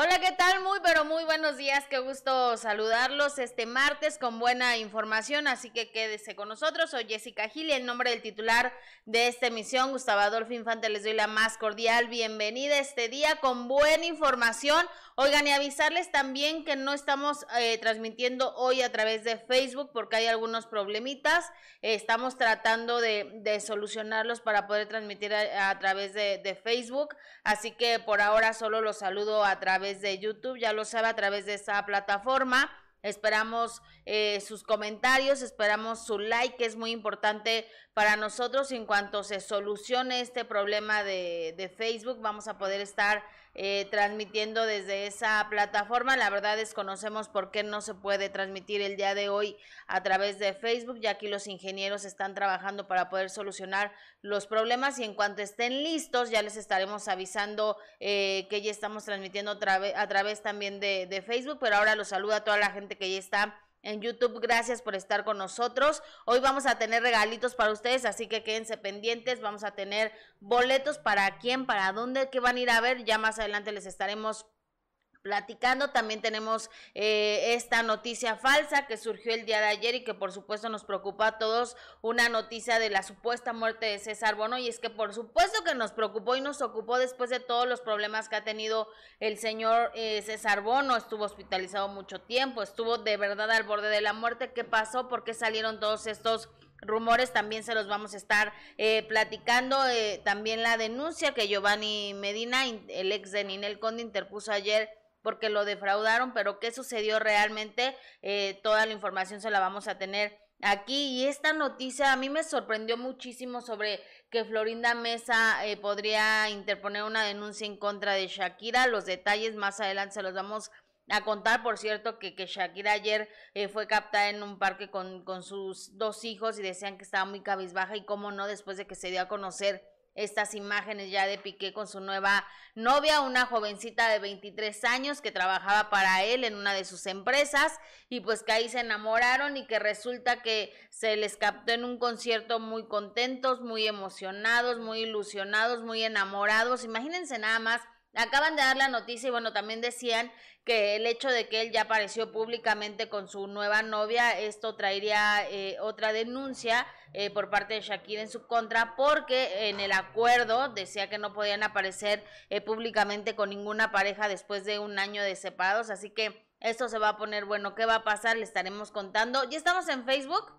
Hola, ¿qué tal? Muy, pero muy buenos días. Qué gusto saludarlos este martes con buena información, así que quédese con nosotros. Soy Jessica Gil y en nombre del titular de esta emisión, Gustavo Adolfo Infante, les doy la más cordial bienvenida este día con buena información. Oigan, y avisarles también que no estamos eh, transmitiendo hoy a través de Facebook porque hay algunos problemitas. estamos tratando de, solucionarlos para poder transmitir a, través de, Facebook. Así que por ahora solo los saludo a través de YouTube, ya lo sabe a través de esa plataforma. Esperamos eh, sus comentarios, esperamos su like, que es muy importante para nosotros. En cuanto se solucione este problema de, de Facebook, vamos a poder estar eh, transmitiendo desde esa plataforma. La verdad desconocemos por qué no se puede transmitir el día de hoy a través de Facebook, ya que los ingenieros están trabajando para poder solucionar los problemas y en cuanto estén listos ya les estaremos avisando eh, que ya estamos transmitiendo a través también de, de Facebook, pero ahora los saluda a toda la gente que ya está en YouTube. Gracias por estar con nosotros. Hoy vamos a tener regalitos para ustedes, así que quédense pendientes. Vamos a tener boletos para quién, para dónde, qué van a ir a ver. Ya más adelante les estaremos platicando. También tenemos eh, esta noticia falsa que surgió el día de ayer y que por supuesto nos preocupa a todos, una noticia de la supuesta muerte de César Bono y es que por supuesto que nos preocupó y nos ocupó después de todos los problemas que ha tenido el señor eh, César Bono, estuvo hospitalizado mucho tiempo, estuvo de verdad al borde de la muerte. ¿Qué pasó? ¿Por qué salieron todos estos rumores también se los vamos a estar eh, platicando. también la denuncia que Giovanni Medina, el ex de Ninel Conde, interpuso ayer porque lo defraudaron, pero qué sucedió realmente, eh, toda la información se la vamos a tener aquí. Y esta noticia a mí me sorprendió muchísimo sobre que Florinda Mesa eh, podría interponer una denuncia en contra de Shakira. Los detalles más adelante se los vamos a contar, por cierto, que, que Shakira ayer eh, fue captada en un parque con, con sus dos hijos y decían que estaba muy cabizbaja y cómo no, después de que se dio a conocer estas imágenes ya de Piqué con su nueva novia, una jovencita de 23 años que trabajaba para él en una de sus empresas y pues que ahí se enamoraron y que resulta que se les captó en un concierto muy contentos, muy emocionados, muy ilusionados, muy enamorados. Imagínense nada más Acaban de dar la noticia y bueno, también decían que el hecho de que él ya apareció públicamente con su nueva novia, esto traería eh, otra denuncia eh, por parte de Shakira en su contra, porque en el acuerdo decía que no podían aparecer eh, públicamente con ninguna pareja después de un año de separados, así que esto se va a poner bueno, ¿qué va a pasar? Le estaremos contando. ¿Ya estamos en Facebook?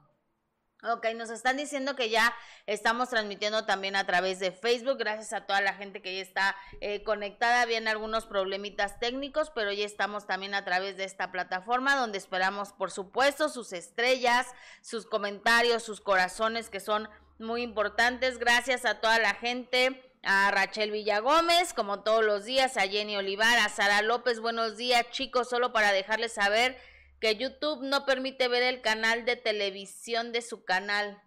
Ok, nos están diciendo que ya estamos transmitiendo también a través de Facebook, gracias a toda la gente que ya está eh, conectada. Habían algunos problemitas técnicos, pero ya estamos también a través de esta plataforma donde esperamos, por supuesto, sus estrellas, sus comentarios, sus corazones que son muy importantes. Gracias a toda la gente a Rachel Villagómez, como todos los días, a Jenny Olivar, a Sara López, buenos días chicos, solo para dejarles saber que YouTube no permite ver el canal de televisión de su canal.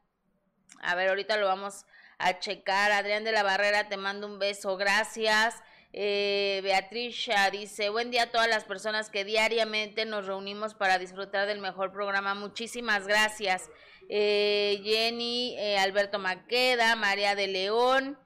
A ver, ahorita lo vamos a checar. Adrián de la Barrera, te mando un beso, gracias. Eh, Beatriz dice, buen día a todas las personas que diariamente nos reunimos para disfrutar del mejor programa. Muchísimas gracias. Eh, Jenny, eh, Alberto Maqueda, María de León,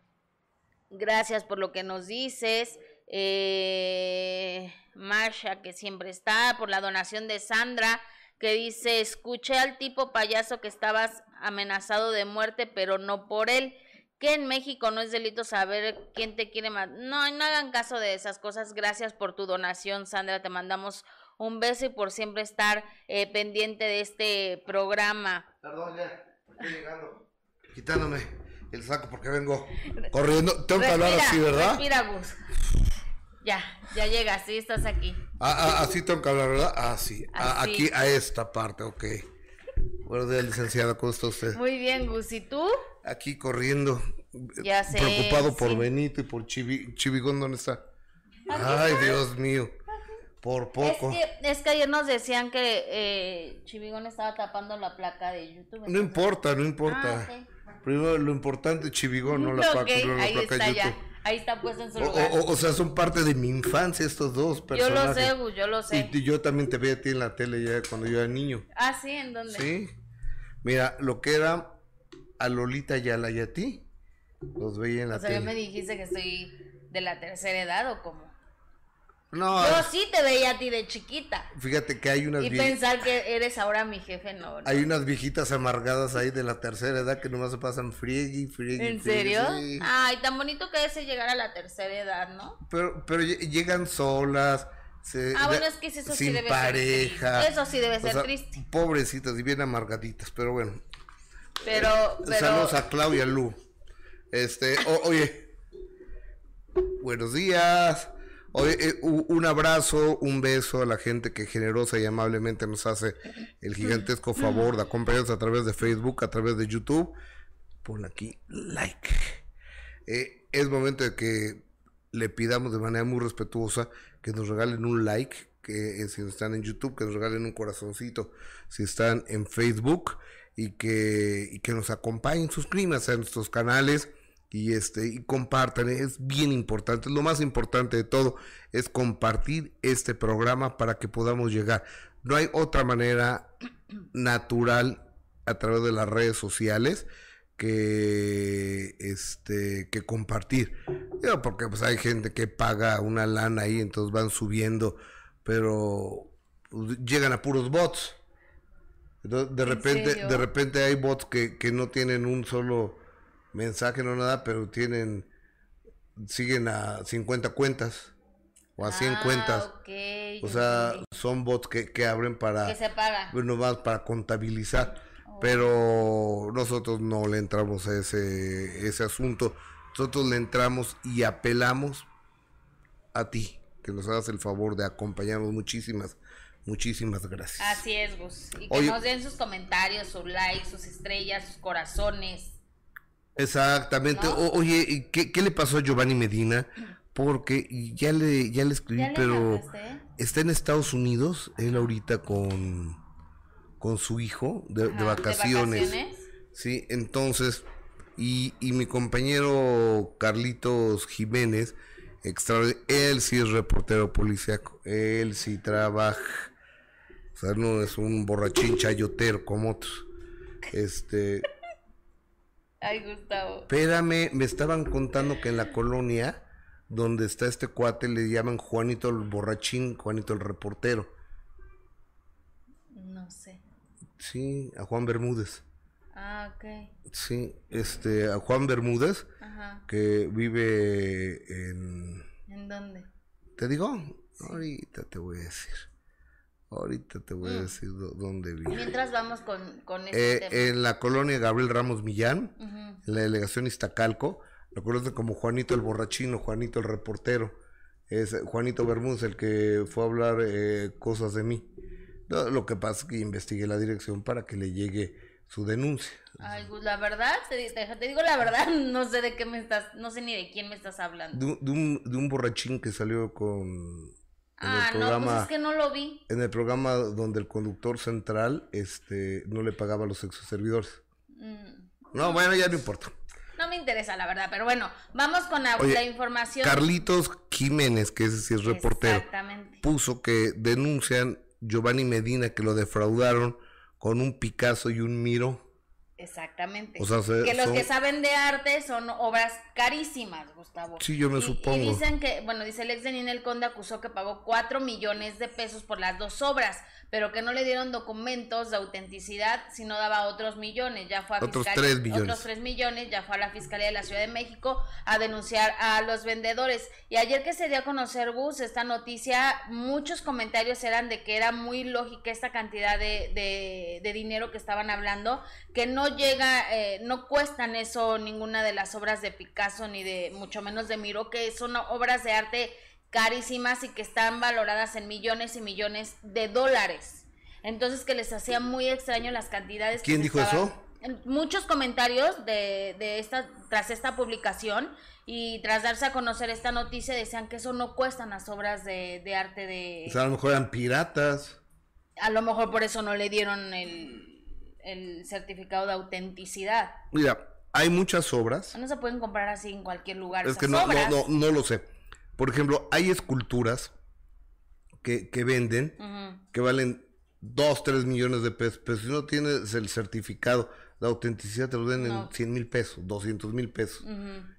gracias por lo que nos dices. Eh, Masha, que siempre está, por la donación de Sandra, que dice, escuché al tipo payaso que estabas amenazado de muerte, pero no por él. Que en México no es delito saber quién te quiere más. No, no hagan caso de esas cosas. Gracias por tu donación, Sandra. Te mandamos un beso y por siempre estar eh, pendiente de este programa. Perdón, ya, estoy llegando. Quitándome el saco porque vengo corriendo. Tengo que hablar así, ¿verdad? Respira, Gus. Ya, ya llegas, sí, estás aquí. Ah, ah, así tengo que hablar, ¿verdad? Ah, sí. Ah, aquí, a esta parte, ok. Buenos días, licenciada, ¿cómo está usted? Muy bien, Gus, ¿y tú? Aquí corriendo. Ya sé. Preocupado por Benito y por Chivigón, ¿dónde está? Ay, Dios mío. Por poco. Es que, es que ayer nos decían que eh, Chivigón estaba tapando la placa de YouTube. No importa, no importa. Ah, Primero, lo importante es Chivigón, no la, placa, no la placa de YouTube. Ahí está puesto en su lugar. O, sea, son parte de mi infancia estos dos personajes. Yo lo sé, yo lo sé. Y, yo también te veía a ti en la tele ya cuando yo era niño. Ah, sí, ¿en dónde? Sí. Mira, lo que era a Lolita Yala y a ti, los veía en la tele. O sea, me dijiste que soy de la tercera edad o cómo? No, Yo sí te veía a ti de chiquita. Fíjate que hay unas Y pensar que eres ahora mi jefe, no, Hay unas viejitas amargadas ahí de la tercera edad que nomás se pasan friegui, friegui. ¿En serio? Ay, tan bonito que es llegar a la tercera edad, ¿no? Pero, pero llegan solas. ah, bueno, es que eso sí debe pareja. ser Eso sí debe ser triste. Pobrecitas y bien amargaditas, pero bueno. Pero, pero... Saludos a Claudia Lu. Este, oye. Buenos días. Oye, eh, un abrazo, un beso a la gente que generosa y amablemente nos hace el gigantesco favor de acompañarnos a través de Facebook, a través de YouTube. Pon aquí like. Eh, es momento de que le pidamos de manera muy respetuosa que nos regalen un like, que eh, si están en YouTube, que nos regalen un corazoncito, si están en Facebook y que, y que nos acompañen, suscríbanse a nuestros canales y este y compartan, es bien importante, lo más importante de todo es compartir este programa para que podamos llegar. No hay otra manera natural a través de las redes sociales que este que compartir. porque pues hay gente que paga una lana ahí, entonces van subiendo, pero pues, llegan a puros bots. de repente, de repente hay bots que, que no tienen un solo mensaje, no nada, pero tienen, siguen a 50 cuentas o a 100 ah, cuentas. o sea, son bots que, que abren para... Que se paga. Bueno, más para contabilizar. Oh. Pero nosotros no le entramos a ese, ese asunto. Nosotros le entramos y apelamos a ti, que nos hagas el favor de acompañarnos. Muchísimas, muchísimas gracias. Así es, Gus. Y que nos den sus comentarios, sus likes, sus estrellas, sus corazones. Exactamente. oye, ¿qué, ¿qué, le pasó a Giovanni Medina? Porque ya le, ya le escribí, pero está en Estados Unidos, él ahorita con, con su hijo de, vacaciones. Sí, entonces, y, y mi compañero Carlitos Jiménez, extra, él sí es reportero policíaco, él sí trabaja, o sea, no es un borrachín chayotero como otros. Este, Ay, Gustavo. Espérame, me estaban contando que en la colonia donde está este cuate le llaman Juanito el borrachín, Juanito el reportero. No sé. Sí, a Juan Bermúdez. Ah, ok. Sí, este, a Juan Bermúdez, que vive en... ¿En dónde? ¿Te digo? Ahorita te voy a decir. Ahorita te voy a mm. decir dónde vive. Mientras vamos con, con este eh, En la colonia Gabriel Ramos Millán, en la delegación Iztacalco, lo conocen como Juanito el borrachino, Juanito el reportero. Es Juanito Bermúdez el que fue a hablar eh, cosas de mí. lo que pasa es que investigué la dirección para que le llegue su denuncia. Ay, pues la verdad, te, te, digo la verdad, no sé de qué me estás, no sé ni de quién me estás hablando. de, un, de un borrachín que salió con ah, no, pues es que no lo vi. En el programa donde el conductor central este, no le pagaba a los exoservidores. Mm. No, bueno, ya no importa. No me interesa, la verdad, pero bueno, vamos con la, información. Carlitos Jiménez, que ese sí es reportero, puso que denuncian Giovanni Medina que lo defraudaron con un Picasso y un Miro Exactamente. que los que saben de arte son obras carísimas, Gustavo. Sí, yo me supongo. Y dicen que, bueno, dice el ex de Ninel Conde acusó que pagó 4 millones de pesos por las dos obras pero que no le dieron documentos de autenticidad, sino daba otros millones. Ya fue a otros tres millones. Otros tres millones, ya fue a la Fiscalía de la Ciudad de México a denunciar a los vendedores. Y ayer que se dio a conocer, Gus, esta noticia, muchos comentarios eran de que era muy lógica esta cantidad de, de, dinero que estaban hablando, que no llega, eh, no cuestan eso ninguna de las obras de Picasso, ni de mucho menos de Miro, que son obras de arte carísimas y que están valoradas en millones y millones de dólares. Entonces que les hacía muy extraño las cantidades. ¿Quién dijo eso? Muchos comentarios de, de, esta, tras esta publicación y tras darse a conocer esta noticia decían que eso no cuestan las obras de, de arte de... O sea, a lo mejor eran piratas. A lo mejor por eso no le dieron el, el certificado de autenticidad. Mira, hay muchas obras. No se pueden comprar así en cualquier lugar. Es que no, no, no, no lo sé. Por ejemplo, hay esculturas que, que venden que valen 2, 3 millones de pesos, pero si no tienes el certificado de autenticidad, te lo den en 100 mil pesos, 200 mil pesos.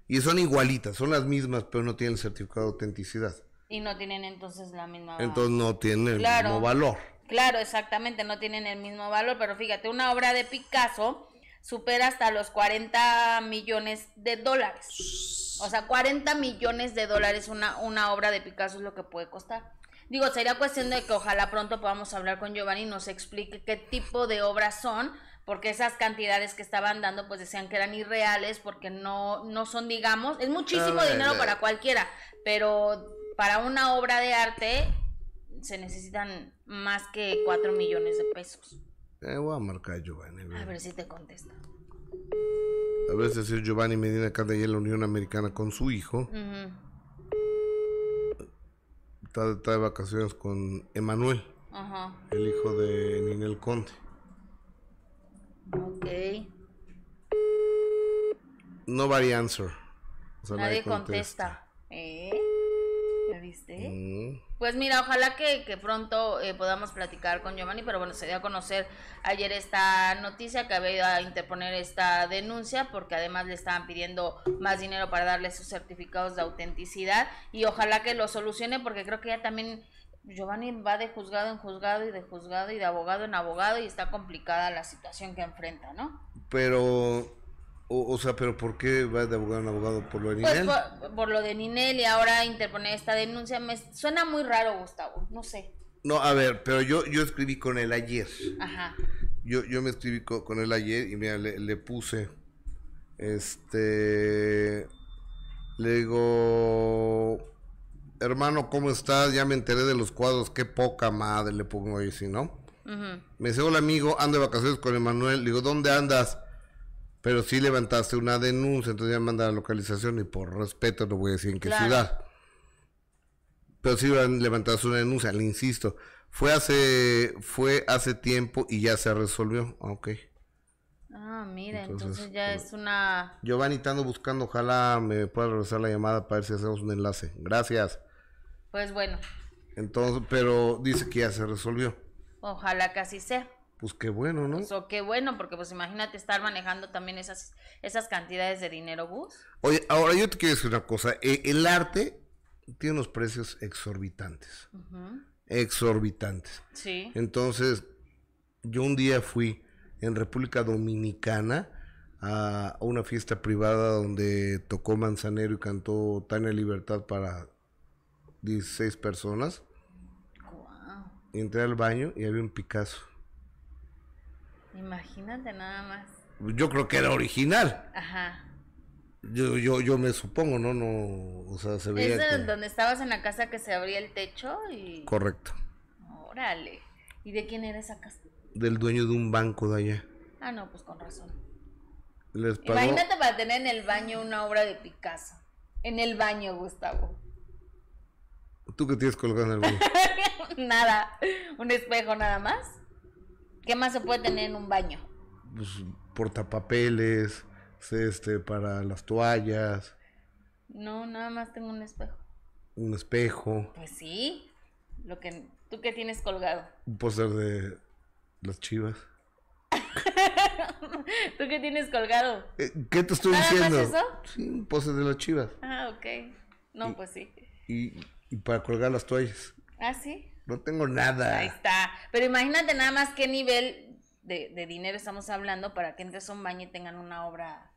Y son igualitas, son las mismas, pero no tienen el certificado de autenticidad. Y no tienen entonces la misma... Entonces no tienen el Claro. mismo valor. Claro, exactamente, no tienen el mismo valor, pero fíjate, una obra de Picasso supera hasta los 40 millones de dólares. O sea, 40 millones de dólares una, una obra de Picasso es lo que puede costar. Digo, sería cuestión de que ojalá pronto podamos hablar con Giovanni y nos explique qué tipo de obras son, porque esas cantidades que estaban dando pues decían que eran irreales, porque no, no son, digamos, es muchísimo A ver, dinero para cualquiera, pero para una obra de arte se necesitan más que 4 millones de pesos. Eh, voy a marcar a Giovanni. A ver si te contesta. A ver si es Giovanni Medina ahí en la Unión Americana con su hijo. Ujú, Está, está de vacaciones con Emanuel, Ajá, el hijo de Ninel Conde. ok. Nobody answer. O sea, Nadie contesta. ¿Eh? ¿Ya viste? Mm. Pues mira, ojalá que, pronto eh, podamos platicar con Giovanni, pero bueno, se dio a conocer ayer esta noticia que había ido a interponer esta denuncia porque además le estaban pidiendo más dinero para darle sus certificados de autenticidad y ojalá que lo solucione porque creo que ya también Giovanni va de juzgado en juzgado y de juzgado y de abogado en abogado y está complicada la situación que enfrenta, ¿no? Pero, o, o sea, pero ¿por qué va de abogado en abogado? ¿Por lo de Pues Ninel? por, por lo de Ninel y ahora interponer esta denuncia me suena muy raro, Gustavo, no sé. No, a ver, pero yo, yo escribí con él ayer. Ajá. Yo, yo me escribí co- con, él ayer y mira, le, le puse, este, le digo, hermano, ¿cómo estás? Ya me enteré de los cuadros, qué poca madre le pongo ahí, ¿sí, no? Ujú. Me dice, hola amigo, ando de vacaciones con Emanuel. Le digo, ¿dónde andas? Pero sí levantaste una denuncia, entonces ya manda la localización y por respeto no voy a decir en qué Claro. ciudad. Pero sí levantaste una denuncia, le insisto. Fue hace, fue hace tiempo y ya se resolvió. Ah, Ok. Ah, mira, Entonces, entonces, ya pues, es una... Giovanni, te ando buscando, ojalá me pueda regresar la llamada para ver si hacemos un enlace. Gracias. Pues bueno, Entonces, pero dice que ya se resolvió. ojalá que así sea. Pues qué bueno, ¿no? Pues, o qué bueno, porque pues imagínate estar manejando también esas, esas cantidades de dinero, Gus. Oye, ahora yo te quiero decir una cosa. Eh, el arte tiene unos precios exorbitantes. Exorbitantes. Sí. Entonces, yo un día fui en República Dominicana a una fiesta privada donde tocó Manzanero y cantó Tania Libertad para 16 personas. Guau. Y entré al baño y había un Picasso. Imagínate nada más. Yo creo que era original. Ajá. Yo, yo, yo me supongo, ¿no? no O sea, se veía. Es que- donde estabas en la casa que se abría el techo y... Correcto. Órale. ¿Y de quién era esa casa? Del dueño de un banco de allá. Ah, no, pues con razón. Les pagó. Imagínate para tener en el baño una obra de Picasso. En el baño, Gustavo. ¿Tú que tienes colgado en el baño? nada. Un espejo nada más. ¿Qué más se puede tener en un baño? pues, portapapeles, este, para las toallas, No, nada más tengo un espejo. un espejo, Pues sí. Lo que tú que tienes colgado. un póster de las chivas. ¿Tú qué tienes colgado? Eh, ¿Qué te estoy ¿Nada más diciendo? eso? Sí, un póster de las chivas. Ah, ok. No, pues sí. Y, y para colgar las toallas. Ah, sí. No tengo nada. Ahí está. Pero imagínate nada más qué nivel de, de dinero estamos hablando para que entres a un baño y tengan una obra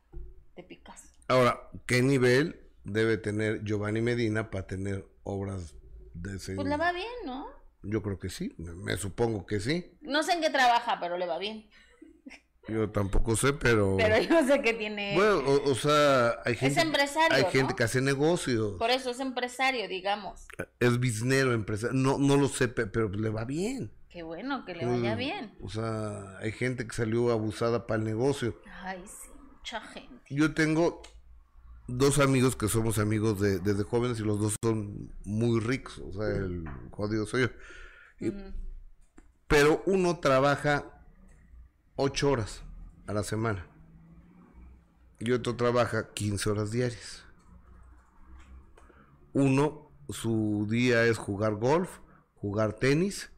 de Picasso. Ahora, ¿qué nivel debe tener Giovanni Medina para tener obras de ese Pues le va bien, ¿no? Yo creo que sí, me, me supongo que sí. No sé en qué trabaja, pero le va bien. Yo tampoco sé, pero... Pero yo sé que tiene... Bueno, o, o sea, hay gente, empresario, hay ¿no? gente que hace negocios. Por eso es empresario, digamos. Es biznero, empresario. No, no lo sé, pe- pero le va bien. Qué bueno, que le vaya bien. O sea, hay gente que salió abusada para el negocio. Ay, sí, mucha gente. Yo tengo dos amigos que somos amigos de, desde jóvenes y los dos son muy ricos. O sea, el jodido soy yo. Y-. Pero uno trabaja ocho horas a la semana. Y otro trabaja 15 horas diarias. Uno, su día es jugar golf, jugar tenis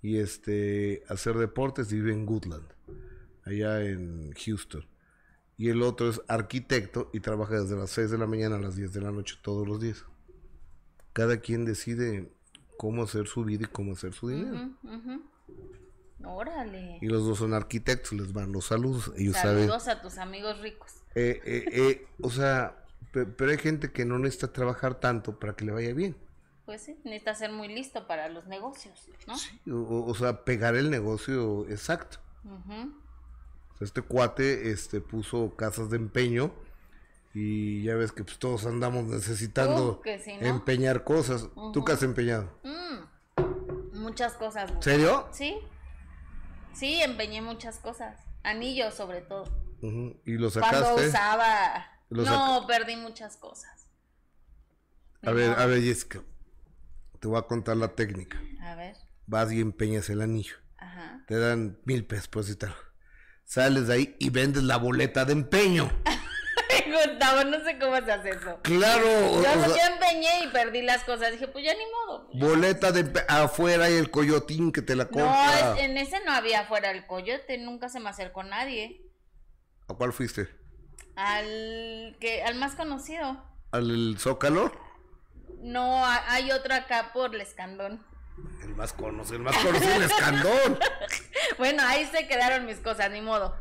y este hacer deportes vive en Goodland, allá en Houston. Y el otro es arquitecto y trabaja desde las 6 de la mañana a las 10 de la noche todos los días. cada quien decide cómo hacer su vida y cómo hacer su dinero. Órale. Y los dos son arquitectos, les van los saludos. Ellos saludos a tus amigos ricos. Eh, eh, eh, o sea, pero hay gente que no necesita trabajar tanto para que le vaya bien. Pues sí, necesita ser muy listo para los negocios, ¿no? Sí, o, sea, pegar el negocio exacto. este cuate este, puso casas de empeño y ya ves que pues, todos andamos necesitando empeñar cosas. ¿Tú qué has empeñado? Mm, muchas cosas. ¿Serio? Sí. Sí, empeñé muchas cosas. Anillos sobre todo. ¿Y lo sacaste? Cuando usaba... no, perdí muchas cosas. A ver, a ver, Jessica. Te voy a contar la técnica. A ver. Vas y empeñas el anillo. Ajá. Te dan mil pesos por citar. Sales de ahí y vendes la boleta de empeño. Gustavo, no sé cómo se hace eso. Claro. Yo, empeñé y perdí las cosas. Dije, pues ya ni modo. Pues boleta de afuera y el coyotín que te la compra. No, en ese no había afuera el coyote. Nunca se me acercó nadie. ¿A cuál fuiste? Al que al más conocido. ¿Al Zócalo? No, hay otro acá por el Escandón. El más conocido, el más conocido, el Escandón. bueno, ahí se quedaron mis cosas, ni modo.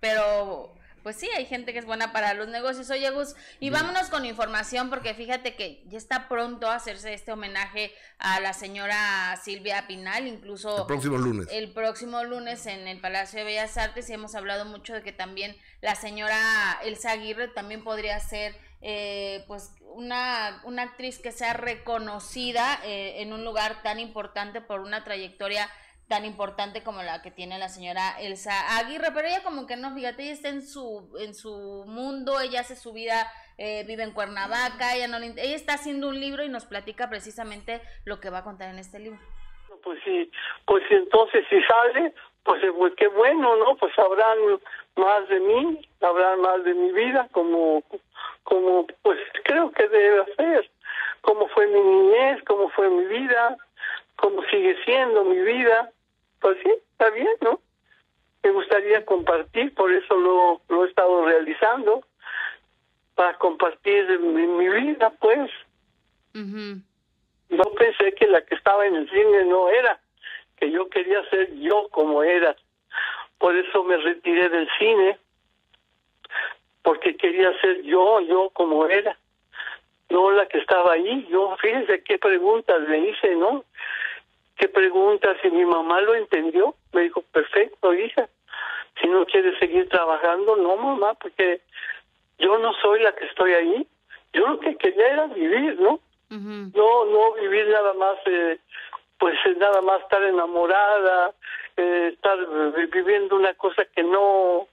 Pero pues sí, hay gente que es buena para los negocios. Oye, Gus, y vámonos con información porque fíjate que ya está pronto a hacerse este homenaje a la señora Silvia Pinal, incluso el próximo lunes. El próximo lunes en el Palacio de Bellas Artes y hemos hablado mucho de que también la señora Elsa Aguirre también podría ser eh, pues una, una actriz que sea reconocida eh, en un lugar tan importante por una trayectoria tan importante como la que tiene la señora Elsa Aguirre, pero ella como que no, fíjate, ella está en su, en su mundo, ella hace su vida, eh, vive en Cuernavaca, ella, no ella está haciendo un libro y nos platica precisamente lo que va a contar en este libro. Pues sí, pues entonces si sale, pues, eh, pues qué bueno, ¿no? Pues sabrán más de mí, sabrán más de mi vida, como, como pues creo que debe hacer, cómo fue mi niñez, cómo fue mi vida, cómo sigue siendo mi vida, pues sí, está bien, ¿no? Me gustaría compartir, por eso lo, lo he estado realizando, para compartir mi, vida, pues. No pensé que la que estaba en el cine no era, que yo quería ser yo como era. Por eso me retiré del cine, porque quería ser yo, yo como era. No la que estaba ahí. Yo, fíjense qué preguntas le hice, ¿no? ¿Qué pregunta si mi mamá lo entendió? Me dijo, perfecto, hija. Si no quieres seguir trabajando, no, mamá, porque yo no soy la que estoy ahí. Yo lo que quería era vivir, ¿no? No, no vivir nada más, eh, pues nada más estar enamorada, eh, estar viviendo una cosa que no,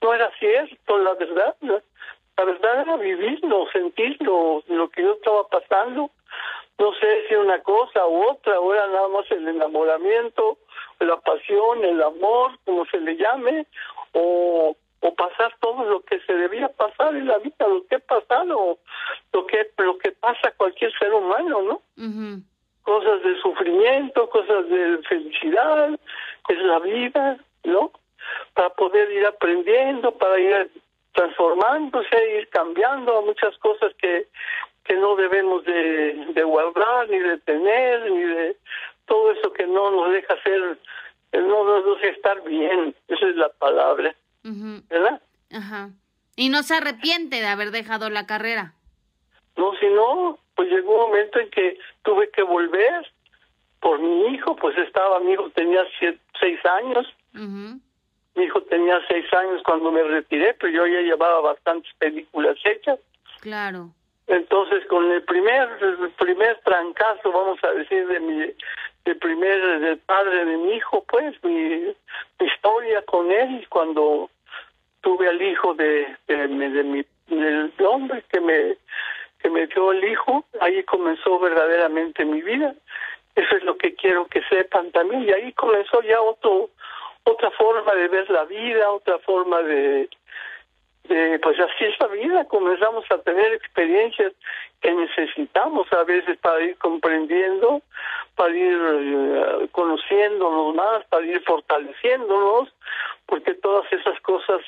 no era cierto, la verdad. La verdad era vivirlo, sentirlo, lo que yo estaba pasando no sé si una cosa u otra, o era nada más el enamoramiento, la pasión, el amor, como se le llame, o, o pasar todo lo que se debía pasar en la vida, lo que ha pasado, lo que, lo que pasa a cualquier ser humano, ¿no? Cosas de sufrimiento, cosas de felicidad, es la vida, ¿no? Para poder ir aprendiendo, para ir transformándose, ir cambiando muchas cosas que que no debemos de, guardar, ni de tener, ni de todo eso que no nos deja ser, no nos deja estar bien, esa es la palabra, ¿verdad? Ajá. ¿Y no se arrepiente de haber dejado la carrera? No, si no, pues llegó un momento en que tuve que volver por mi hijo, pues estaba, mi hijo tenía seis años, mi hijo tenía seis años cuando me retiré, pero yo ya llevaba bastantes películas hechas. Claro. Entonces, con el primer primer trancazo, vamos a decir, de mi el primer del padre de mi hijo, pues mi, historia con él cuando tuve al hijo de, de, mi del hombre que me que me dio el hijo, ahí comenzó verdaderamente mi vida. Eso es lo que quiero que sepan también y ahí comenzó ya otro otra forma de ver la vida, otra forma de pues así es la vida, comenzamos a tener experiencias que necesitamos a veces para ir comprendiendo, para ir eh, conociéndonos más, para ir fortaleciéndonos, porque todas esas cosas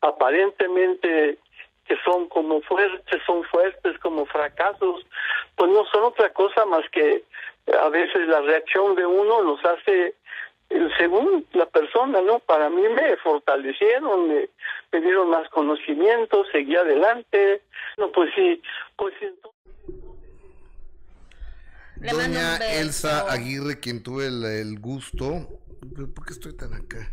aparentemente que son como fuertes, son fuertes como fracasos, pues no son otra cosa más que a veces la reacción de uno los hace eh, según la persona, ¿no? Para mí me fortalecieron, me, me dieron más conocimiento, seguí adelante. No, pues sí, pues sí. Doña Elsa Aguirre, quien tuve el, el gusto. ¿Por qué estoy tan acá?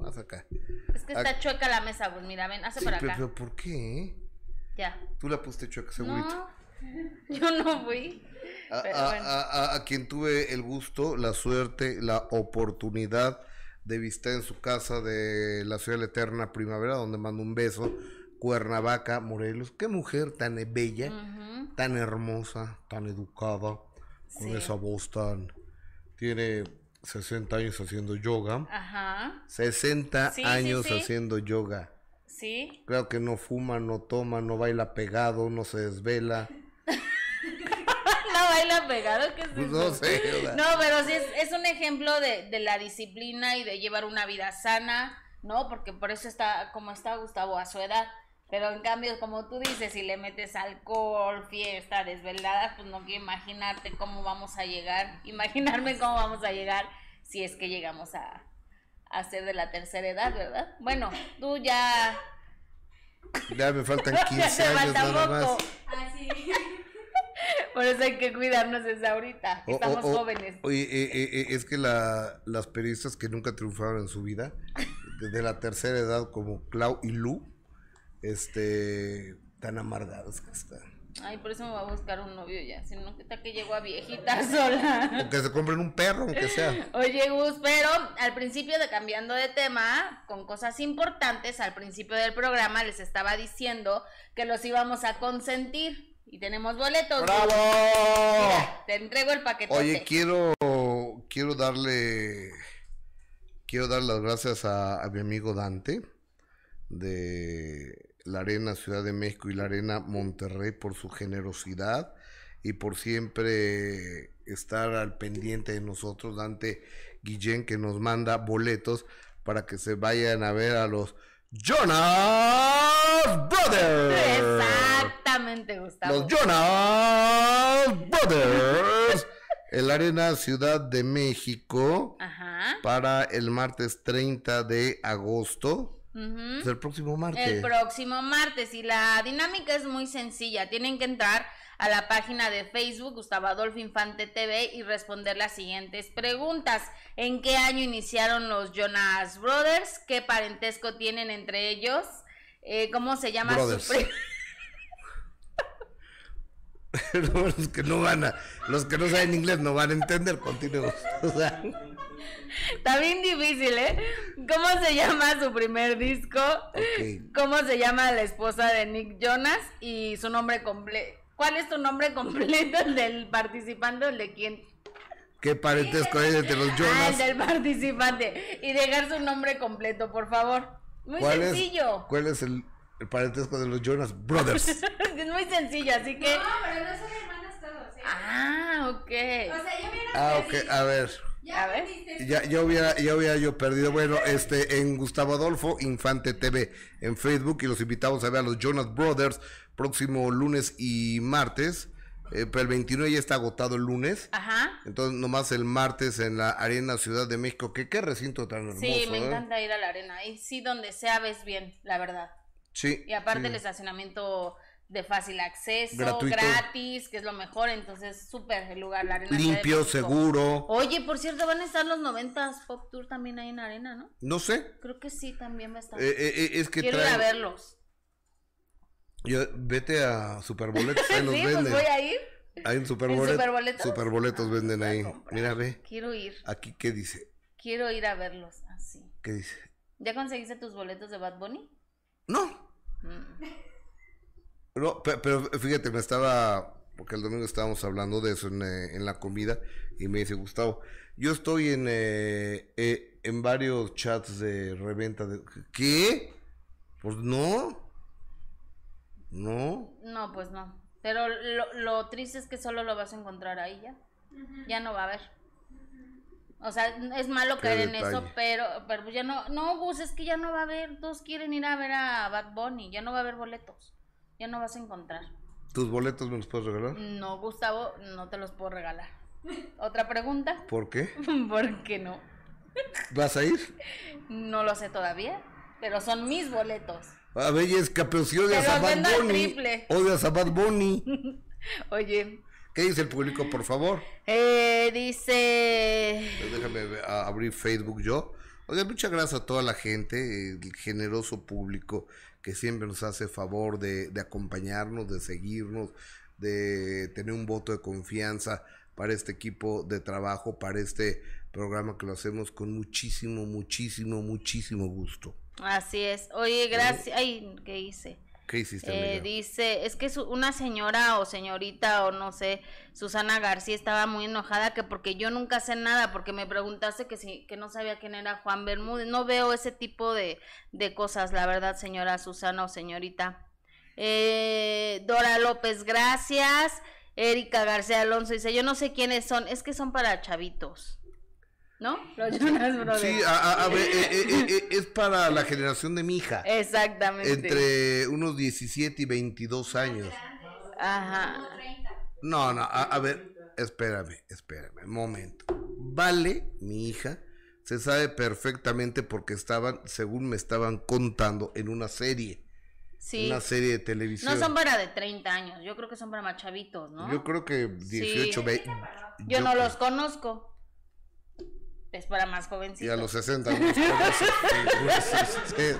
Más acá. Es que está chueca la mesa, pues mira, ven, hace para acá. Pero, ¿por qué? Ya. Tú la pusiste chueca, segurito. No, yo no fui. A, a, a, a, quien tuve el gusto, la suerte, la oportunidad de visitar en su casa de la ciudad de la eterna primavera, donde mando un beso, Cuernavaca, Morelos. Qué mujer tan bella, tan hermosa, tan educada, con Sí. esa voz tan... Tiene 60 años haciendo yoga. Ajá. 60 Sí, sí, años sí. haciendo yoga. Sí. Claro que no fuma, no toma, no baila pegado, no se desvela. No baila pegado, ¿qué es Pues no sé. sea, No, pero sí es, es un ejemplo de, de la disciplina y de llevar una vida sana, ¿no? Porque por eso está como está Gustavo a su edad. Pero en cambio, como tú dices, si le metes alcohol, fiesta, desvelada, pues no quiero imaginarte cómo vamos a llegar, imaginarme cómo vamos a llegar si es que llegamos a, a ser de la tercera edad, ¿verdad? Bueno, tú ya... Ya me faltan ya 15 te años falta nada más. Así. Por eso hay que cuidarnos desde ahorita, que estamos jóvenes. Oye, eh, eh, eh, es que la, las periodistas que nunca triunfaron en su vida, desde la tercera edad, como Clau y Lu, este, tan amargadas que están. Ay, por eso me voy a buscar un novio ya, si no, ¿qué tal que llego a viejita sola? O que se compren un perro, aunque sea. Oye, Gus, pero al principio de cambiando de tema, con cosas importantes, al principio del programa les estaba diciendo que los íbamos a consentir y tenemos boletos. ¡Bravo! Mira, te entrego el paquete. Oye, quiero, quiero darle, quiero dar las gracias a, a mi amigo Dante de la Arena Ciudad de México y la Arena Monterrey por su generosidad y por siempre estar al pendiente de nosotros, Dante Guillén, que nos manda boletos para que se vayan a ver a los Jonas Brothers. Exactamente, Gustavo. Los Jonas Brothers. en la Arena Ciudad de México Ajá. para el martes 30 de agosto. Ujú. Es el próximo martes. El próximo martes y la dinámica es muy sencilla. Tienen que entrar a la página de Facebook Gustavo Adolfo Infante TV y responder las siguientes preguntas. ¿En qué año iniciaron los Jonas Brothers? ¿Qué parentesco tienen entre ellos? Eh, ¿Cómo se llama Brothers. su los que no van a, los que no saben inglés no van a entender, continuemos. O sea, Está bien difícil, ¿eh? ¿Cómo se llama su primer disco? ¿Cómo se llama la esposa de Nick Jonas? Y su nombre completo. ¿Cuál es tu nombre completo el del participante el de quién? ¿Qué parentesco hay entre los Ah, el Jonas? del participante. Y dejar su nombre completo, por favor. Muy ¿Cuál es, sencillo. ¿Cuál es el, el parentesco de los Jonas Brothers? Es muy sencillo, así que. No, pero no son hermanos todos, ¿eh? Ah, ok. O sea, ya hubiera Ah, ok, a ver. Ya A ver. Ya, ya hubiera, ya hubiera yo perdido. Bueno, este, en Gustavo Adolfo Infante TV en Facebook y los invitamos a ver a los Jonas Brothers próximo lunes y martes. Eh, pero el 29 ya está agotado el lunes. Ajá. Entonces, nomás el martes en la Arena Ciudad de México. Que qué recinto tan hermoso. Sí, me ¿eh? encanta ir a la arena. Ahí sí, donde sea ves bien, la verdad. Sí. Y aparte sí. el estacionamiento de fácil acceso, Gratuito. gratis, que es lo mejor. Entonces, súper el lugar, la arena. Limpio, seguro. Oye, por cierto, van a estar los 90s Pop Tour también ahí en la arena, ¿no? No sé. Creo que sí, también va a estar. Eh, eh, eh, es que Quiero ir a verlos. Yo- vete a Superboletos, ahí los sí, pues venden. voy a ir. Hay un Superboletos. Superboletos? Superboletos Ah, venden ahí. Mira, ve. Quiero ir. Aquí, ¿qué dice? Quiero ir a verlos así. ¿Qué dice? ¿Ya conseguiste tus boletos de Bad Bunny? No. Mm. No, pe- pero fíjate, me estaba, porque el domingo estábamos hablando de eso en, eh, en la comida y me dice Gustavo, yo estoy en, eh, eh, en varios chats de reventa de... ¿Qué? Pues no. No. No, pues no. Pero lo, lo triste es que solo lo vas a encontrar ahí ya. Ya no va a haber. O sea, es malo Qué caer en eso, pero, pero ya no, no, Gus, es que ya no va a haber, todos quieren ir a ver a Bad Bunny, ya no va a haber boletos, ya no vas a encontrar. ¿Tus boletos me los puedes regalar? No, Gustavo, no te los puedo regalar. ¿Otra pregunta? ¿Por qué? ¿Por qué no? ¿Vas a ir? No lo sé todavía, pero son mis boletos. A ver, Jessica, pero si odias a Bad Bunny. Odias a Bad Bunny. Oye, ¿Qué dice el público, por favor? eh, dice... Déjame ver, a- abrir Facebook yo. Oiga, muchas gracias a toda la gente, el generoso público que siempre nos hace favor de, de acompañarnos, de seguirnos, de tener un voto de confianza para este equipo de trabajo, para este programa que lo hacemos con muchísimo, muchísimo, muchísimo gusto. Así es. Oye, gracias. Ay, ¿qué hice? ¿Qué hiciste, Eh, dice, es que su- una señora o señorita o no sé, Susana García estaba muy enojada que porque yo nunca sé nada, porque me preguntaste que si que no sabía quién era Juan Bermúdez. No veo ese tipo de, de cosas, la verdad, señora Susana o señorita. Eh, Dora López, gracias. Erika García Alonso dice, yo no sé quiénes son, es que son para chavitos. ¿No? Los Jonas Brothers. Sí, a, ver, eh, eh, eh, es para la generación de mi hija, Exactamente. entre unos 17 y 22 años. Ajá. No, no, a, a ver, espérame, espérame, un momento. Vale, mi hija, se sabe perfectamente porque estaban, según me estaban contando, en una serie, Sí. una serie de televisión. No son para de 30 años, yo creo que son para más chavitos, ¿no? Yo creo que 18, Sí. 20. Yo no los conozco. Es para más Y jovencitos. a los 60 no los conoces. Sí.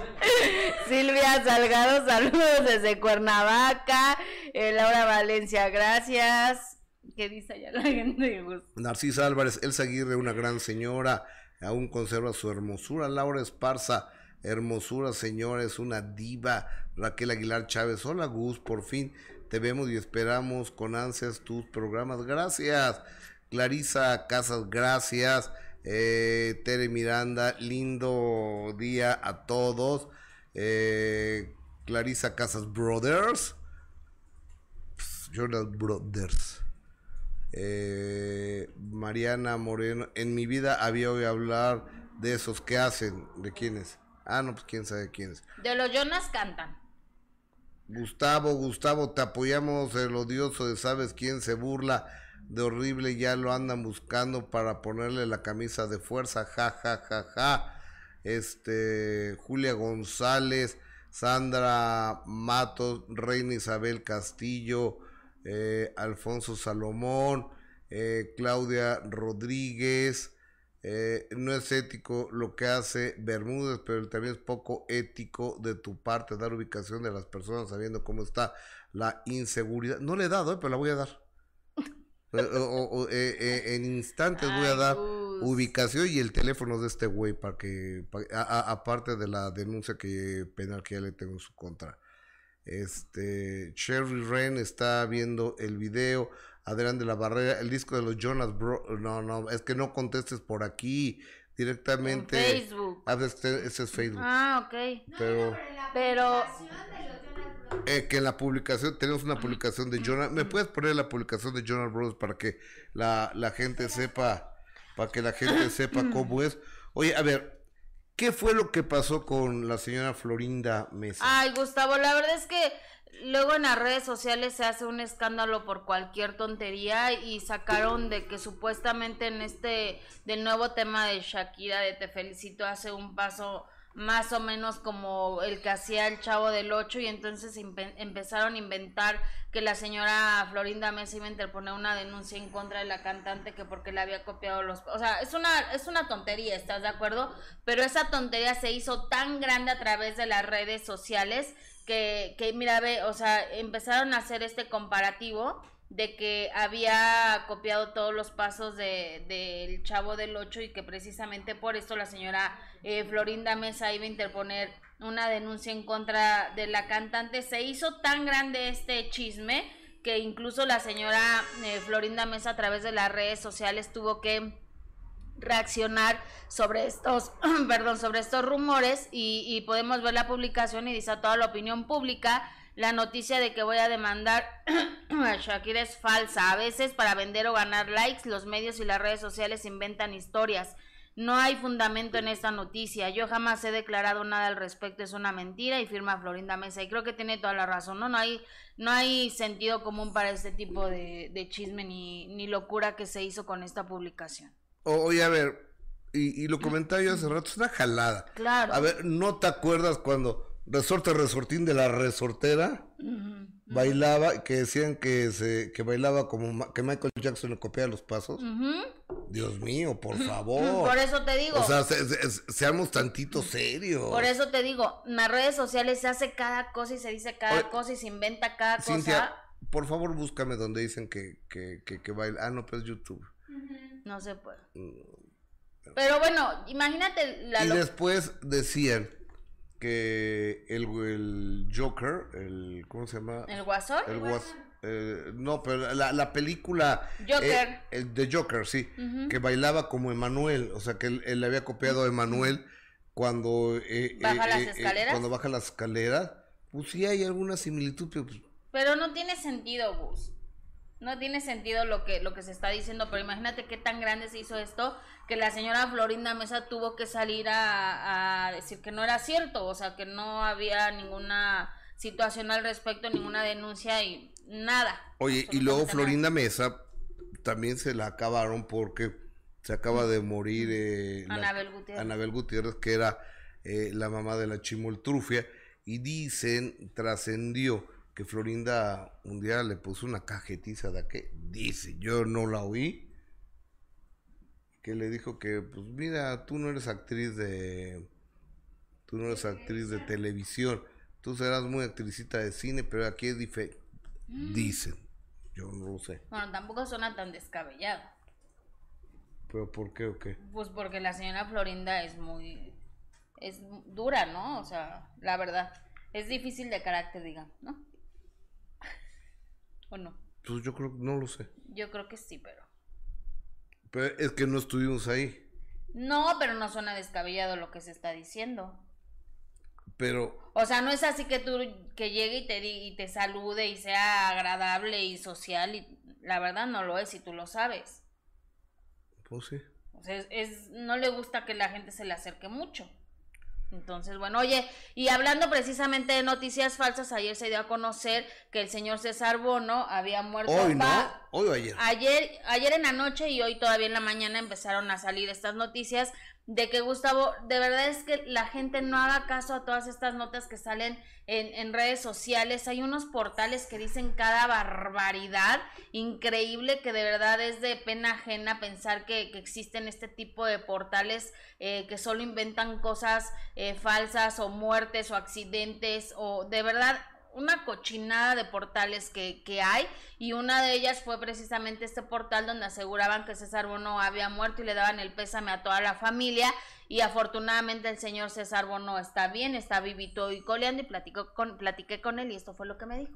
Silvia Salgado, saludos desde Cuernavaca. Eh, Laura Valencia, gracias. ¿Qué dice allá la gente? Narcisa Álvarez, Elsa Aguirre, una gran señora, aún conserva su hermosura. Laura Esparza, hermosura señora, es una diva. Raquel Aguilar Chávez, hola Gus, por fin te vemos y esperamos con ansias tus programas. Gracias. Clarisa Casas, gracias. Eh, Tere Miranda, lindo día a todos. Eh, Clarisa Casas Brothers. Pss, Jonas Brothers. Eh, Mariana Moreno, en mi vida había oído hablar de esos que hacen, ¿de quiénes? Ah, no, pues quién sabe quiénes. De los Jonas cantan. Gustavo, Gustavo, te apoyamos el odioso de sabes quién se burla de horrible, ya lo andan buscando para ponerle la camisa de fuerza, ja, ja, ja, ja. Este, Julia González, Sandra Matos, Reina Isabel Castillo, eh, Alfonso Salomón, eh, Claudia Rodríguez, eh, no es ético lo que hace Bermúdez, pero también es poco ético de tu parte dar ubicación de las personas sabiendo cómo está la inseguridad. No le he dado, pero la voy a dar. Eh, o- o- o, eh, eh, en instantes voy a dar Gus. ubicación y el teléfono de este güey para que, aparte de la denuncia que penal que ya le tengo en su contra. Este, Sherry Ren está viendo el video. Adrián de la Barrera, el disco de los Jonas Bro. No, no, es que no contestes por aquí. Directamente. En Facebook. Ah, este, ese es Facebook. Ah, ok. pero Pero eh, que en la publicación, tenemos una publicación de Jonas. ¿Me puedes poner la publicación de Jonas Brothers para que la, la gente sepa, para que la gente sepa cómo es? Oye, a ver, ¿qué fue lo que pasó con la señora Florinda Mesa? Ay, Gustavo, la verdad es que luego en las redes sociales se hace un escándalo por cualquier tontería y sacaron de que supuestamente en este del nuevo tema de Shakira de Te felicito hace un paso más o menos como el que hacía el chavo del 8 y entonces empe- empezaron a inventar que la señora Florinda Mesa iba a interponer una denuncia en contra de la cantante que porque le había copiado los o sea es una es una tontería estás de acuerdo pero esa tontería se hizo tan grande a través de las redes sociales que, que mira ve o sea empezaron a hacer este comparativo de que había copiado todos los pasos de del chavo del 8 y que precisamente por esto la señora eh, Florinda Mesa iba a interponer una denuncia en contra de la cantante. Se hizo tan grande este chisme que incluso la señora eh, Florinda Mesa a través de las redes sociales tuvo que reaccionar sobre estos, perdón, sobre estos rumores y, y podemos ver la publicación y dice a toda la opinión pública La noticia de que voy a demandar a Shakira es falsa. A veces para vender o ganar likes, los medios y las redes sociales inventan historias. No hay fundamento en esta noticia. Yo jamás he declarado nada al respecto. Es una mentira y firma Florinda Mesa. Y creo que tiene toda la razón. No, no hay, no hay sentido común para este tipo de, de chisme ni, ni locura que se hizo con esta publicación. Oye, a ver, y, y lo comentaba yo hace rato, es una jalada. Claro. A ver, ¿no te acuerdas cuando Resorte Resortín de la Resortera bailaba, que decían que se que bailaba como que Michael Jackson le copiaba los pasos? Dios mío, por favor. Por eso te digo. O sea, se- se- seamos tantito serios. Por eso te digo, en las redes sociales se hace cada cosa y se dice cada Oye, cosa y se inventa cada Cintia, cosa. por favor, búscame donde dicen que, que, que, que baila. Ah, no, pues YouTube. No se puede. Pero bueno, imagínate la y después decían que el, el Joker, el ¿cómo se llama? el guasón. El eh, no, pero la, la película Joker. eh, el de Joker, sí, que bailaba como Emanuel, o sea que él, él le había copiado a Emanuel cuando eh, ¿Baja eh, las eh, eh, escaleras? cuando baja las escaleras, pues sí hay alguna similitud, pero pues, Pero no tiene sentido, Gus. No tiene sentido lo que, lo que se está diciendo, pero imagínate qué tan grande se hizo esto que la señora Florinda Mesa tuvo que salir a, a decir que no era cierto, o sea, que no había ninguna situación al respecto, ninguna denuncia y nada. Oye, y luego nada. Florinda Mesa también se la acabaron porque se acaba de morir eh, la- Anabel Gutiérrez. Anabel Gutiérrez, que era eh, la mamá de la Chimoltrufia, y dicen, trascendió que Florinda un día le puso una cajetiza de que dice, yo no la oí, que le dijo que, pues mira, tú no eres actriz de, tú no eres actriz de televisión, tú serás muy actricita de cine, pero aquí es diferente. Dicen, yo no lo sé, Bueno, tampoco suena tan descabellado. pero ¿por qué o qué? Pues porque la señora Florinda es muy. es dura, ¿no? O sea, la verdad. Es difícil de carácter, digamos, ¿no? ¿O no? Pues yo creo, no lo sé, Yo creo que sí, pero. pero es que no estuvimos ahí, No, pero no suena descabellado lo que se está diciendo. pero O sea, no es así que tú que llegue y te y te salude y sea agradable y social y la verdad no lo es y tú lo sabes. pues sí. O sea, es, es- no le gusta que la gente se le acerque mucho. Entonces, bueno, oye, y hablando precisamente de noticias falsas, ayer se dio a conocer que el señor César Bono había muerto. Hoy no, hoy o ayer. Ayer, ayer en la noche y hoy todavía en la mañana empezaron a salir estas noticias de que Gustavo, de verdad es que la gente no haga caso a todas estas notas que salen en, redes sociales. Hay unos portales que dicen cada barbaridad increíble que de verdad es de pena ajena pensar que, que existen este tipo de portales eh, que solo inventan cosas eh, falsas o muertes o accidentes o de verdad una cochinada de portales que, que hay y una de ellas fue precisamente este portal donde aseguraban que César Bono había muerto y le daban el pésame a toda la familia y afortunadamente el señor César Bono está bien, está vivito y coleando y platicó con, platiqué con él y esto fue lo que me dijo.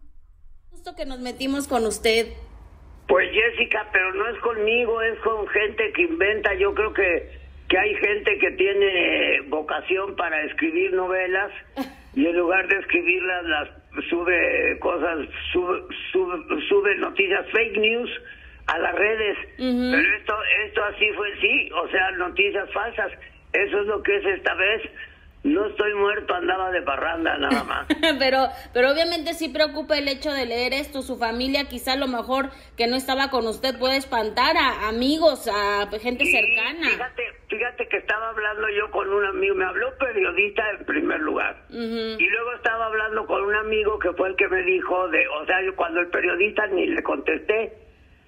Justo que nos metimos con usted. Pues Jessica, pero no es conmigo, es con gente que inventa. Yo creo que, que hay gente que tiene vocación para escribir novelas y en lugar de escribirlas las sube cosas, sube, sube, sube noticias fake news a las redes. Pero esto, esto así fue, sí, o sea, noticias falsas. Eso es lo que es esta vez. No estoy muerto, andaba de parranda nada más. pero, pero obviamente sí preocupa el hecho de leer esto. Su familia, quizá a lo mejor que no estaba con usted, puede espantar a amigos, a gente cercana. Fíjate, fíjate que estaba hablando yo con un amigo, me habló periodista en primer lugar. Y luego estaba hablando con un amigo que fue el que me dijo de, o sea, yo cuando el periodista ni le contesté,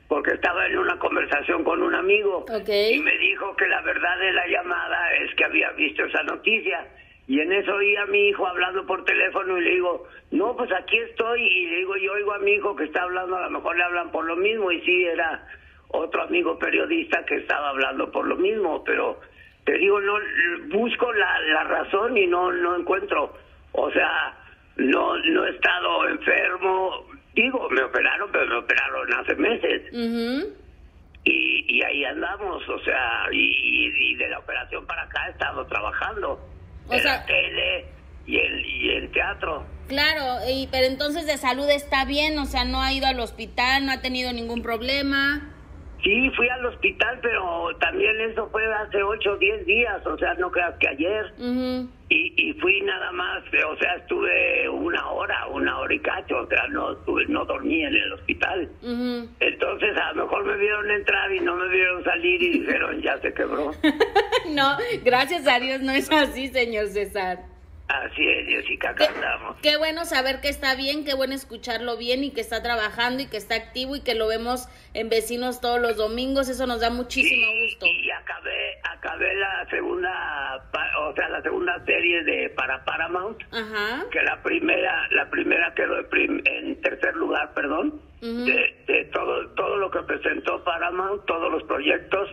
porque estaba en una conversación con un amigo. Ok. Y me dijo que la verdad de la llamada es que había visto esa noticia. Y en eso oí a mi hijo hablando por teléfono y le digo, no, pues aquí estoy. Y le digo, yo oigo a mi hijo que está hablando, a lo mejor le hablan por lo mismo. Y sí, era otro amigo periodista que estaba hablando por lo mismo. Pero te digo, no busco la, la razón y no, no encuentro. O sea, no, no he estado enfermo. Digo, me operaron, pero me operaron hace meses y, y ahí andamos, o sea, y, y de la operación para acá he estado trabajando. O en sea- la tele, y el, y el teatro. Claro, y, pero entonces de salud está bien, o sea, no ha ido al hospital, no ha tenido ningún problema. Sí, fui al hospital, pero también eso fue hace 8 o 10 días, o sea, no creas que ayer. Y, y fui nada más, o sea, estuve una hora, una hora y cacho, o sea, no, estuve, no dormí en el hospital. Entonces a lo mejor me vieron entrar y no me vieron salir y dijeron, ya se quebró. No, gracias a Dios no es así, señor César. Así es, Jessica, acá andamos. Qué bueno saber que está bien, qué bueno escucharlo bien y que está trabajando y que está activo y que lo vemos en vecinos todos los domingos, eso nos da muchísimo gusto. Y acabé, acabé la segunda, o sea, la segunda serie de para Paramount, Ajá. que la primera, la primera quedó en, tercer lugar, perdón, de, de todo, todo lo que presentó Paramount, todos los proyectos,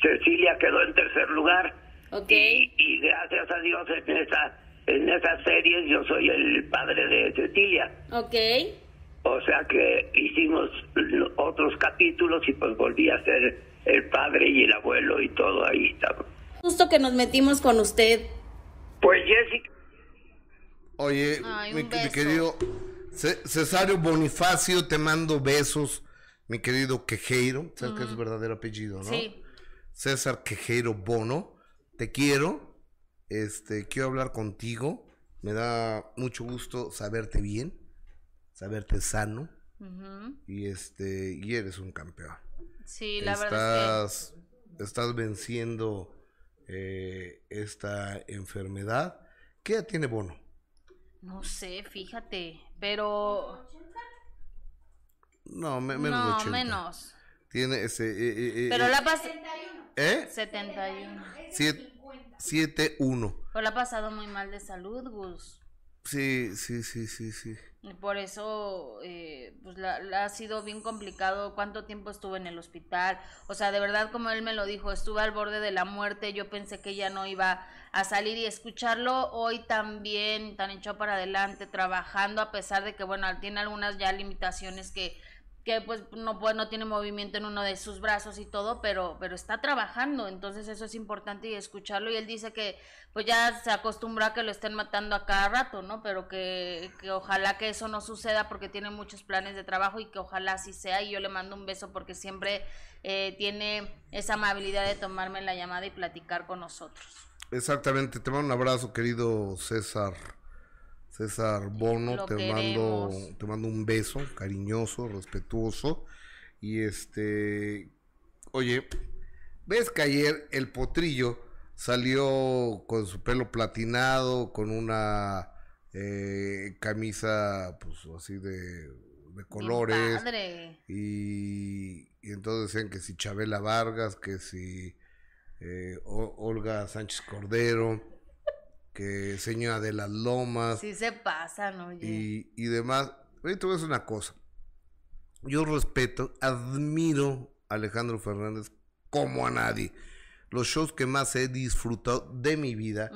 Cecilia quedó en tercer lugar. Ok. Y, y gracias a Dios en esa, en esas series yo soy el padre de Cecilia. Ok. O sea que hicimos otros capítulos y pues volví a ser el padre y el abuelo y todo ahí estaba. Justo que nos metimos con usted. Pues Jessica, Oye, Ay, mi, mi querido Ce- Cesario Bonifacio, te mando besos, mi querido Quejeiro, ¿sabes que es su verdadero apellido, no? Sí. César Quejeiro Bono, te quiero, este, quiero hablar contigo, me da mucho gusto saberte bien, saberte sano, Ujú. y este, y eres un campeón. Sí, la verdad es estás, estás venciendo eh, esta enfermedad. ¿Qué edad tiene Bono? no sé, fíjate, pero No, me- menos de no, 80. menos. Tiene ese. eh, eh, eh, Pero eh, la pas ¿Eh? 71. 7-1. Pero la ha pasado muy mal de salud, Gus. Sí, sí, sí, sí, sí. Y por eso, eh, pues la, la ha sido bien complicado. ¿Cuánto tiempo estuve en el hospital? O sea, de verdad, como él me lo dijo, estuve al borde de la muerte. Yo pensé que ya no iba a salir y escucharlo hoy también, tan echado para adelante, trabajando, a pesar de que, bueno, tiene algunas ya limitaciones que que pues no puede, no tiene movimiento en uno de sus brazos y todo, pero, pero está trabajando, entonces eso es importante y escucharlo y él dice que pues ya se acostumbró a que lo estén matando a cada rato, ¿no? Pero que, que ojalá que eso no suceda porque tiene muchos planes de trabajo y que ojalá así sea y yo le mando un beso porque siempre eh, tiene esa amabilidad de tomarme la llamada y platicar con nosotros. Exactamente. Te mando un abrazo, querido César. César Bono, Lo te mando, te mando un beso cariñoso, respetuoso. Y este, oye, ves que ayer el potrillo salió con su pelo platinado, con una eh, camisa, pues así de, de colores. padre. Y, y entonces decían que si Chabela Vargas, que si eh, O- Olga Sánchez Cordero, que señora de las Lomas Sí se pasan, oye. y, y demás. Oye, a decir una cosa. Yo respeto, admiro a Alejandro Fernández como a nadie. Los shows que más he disfrutado de mi vida,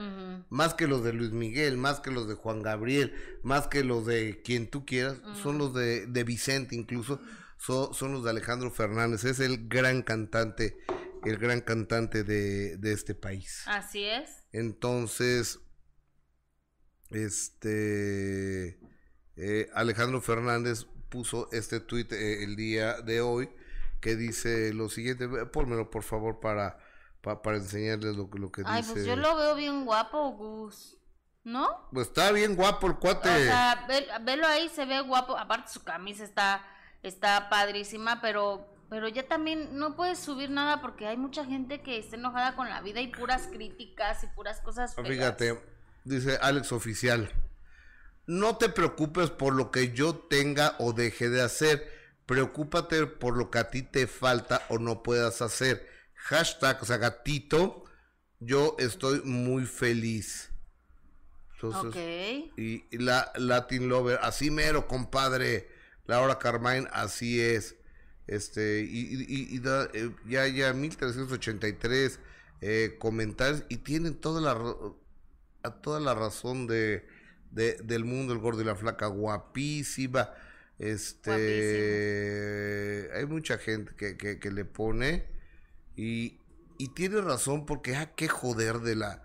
más que los de Luis Miguel, más que los de Juan Gabriel, más que los de quien tú quieras, son los de, de Vicente incluso, so- son los de Alejandro Fernández. Es el gran cantante, el gran cantante de, de este país. Así es. Entonces, este eh, Alejandro Fernández puso este tuit eh, el día de hoy que dice lo siguiente, pónmelo por favor para, pa- para enseñarles lo, que- lo que Ay, dice. pues yo lo veo bien guapo, Gus. ¿No? Pues está bien guapo el cuate. O sea, ve- velo ahí, se ve guapo. Aparte su camisa está, está padrísima, pero, pero ya también no puedes subir nada porque hay mucha gente que está enojada con la vida y puras críticas y puras cosas feas. Fíjate, dice Alex Oficial. No te preocupes por lo que yo tenga o deje de hacer. Preocúpate por lo que a ti te falta o no puedas hacer. Hashtag, o sea, gatito, yo estoy muy feliz. Entonces, y y la Latin Lover, así mero, compadre. Laura Carmine, así es. Este, y, y- y- da, eh, ya, ya 1383 eh, comentarios y tienen toda la, a toda la razón de, de- del mundo, el gordo y la flaca, guapísima. Este, hay mucha gente que, que, que le pone y, y tiene razón porque, ah, qué joder de la,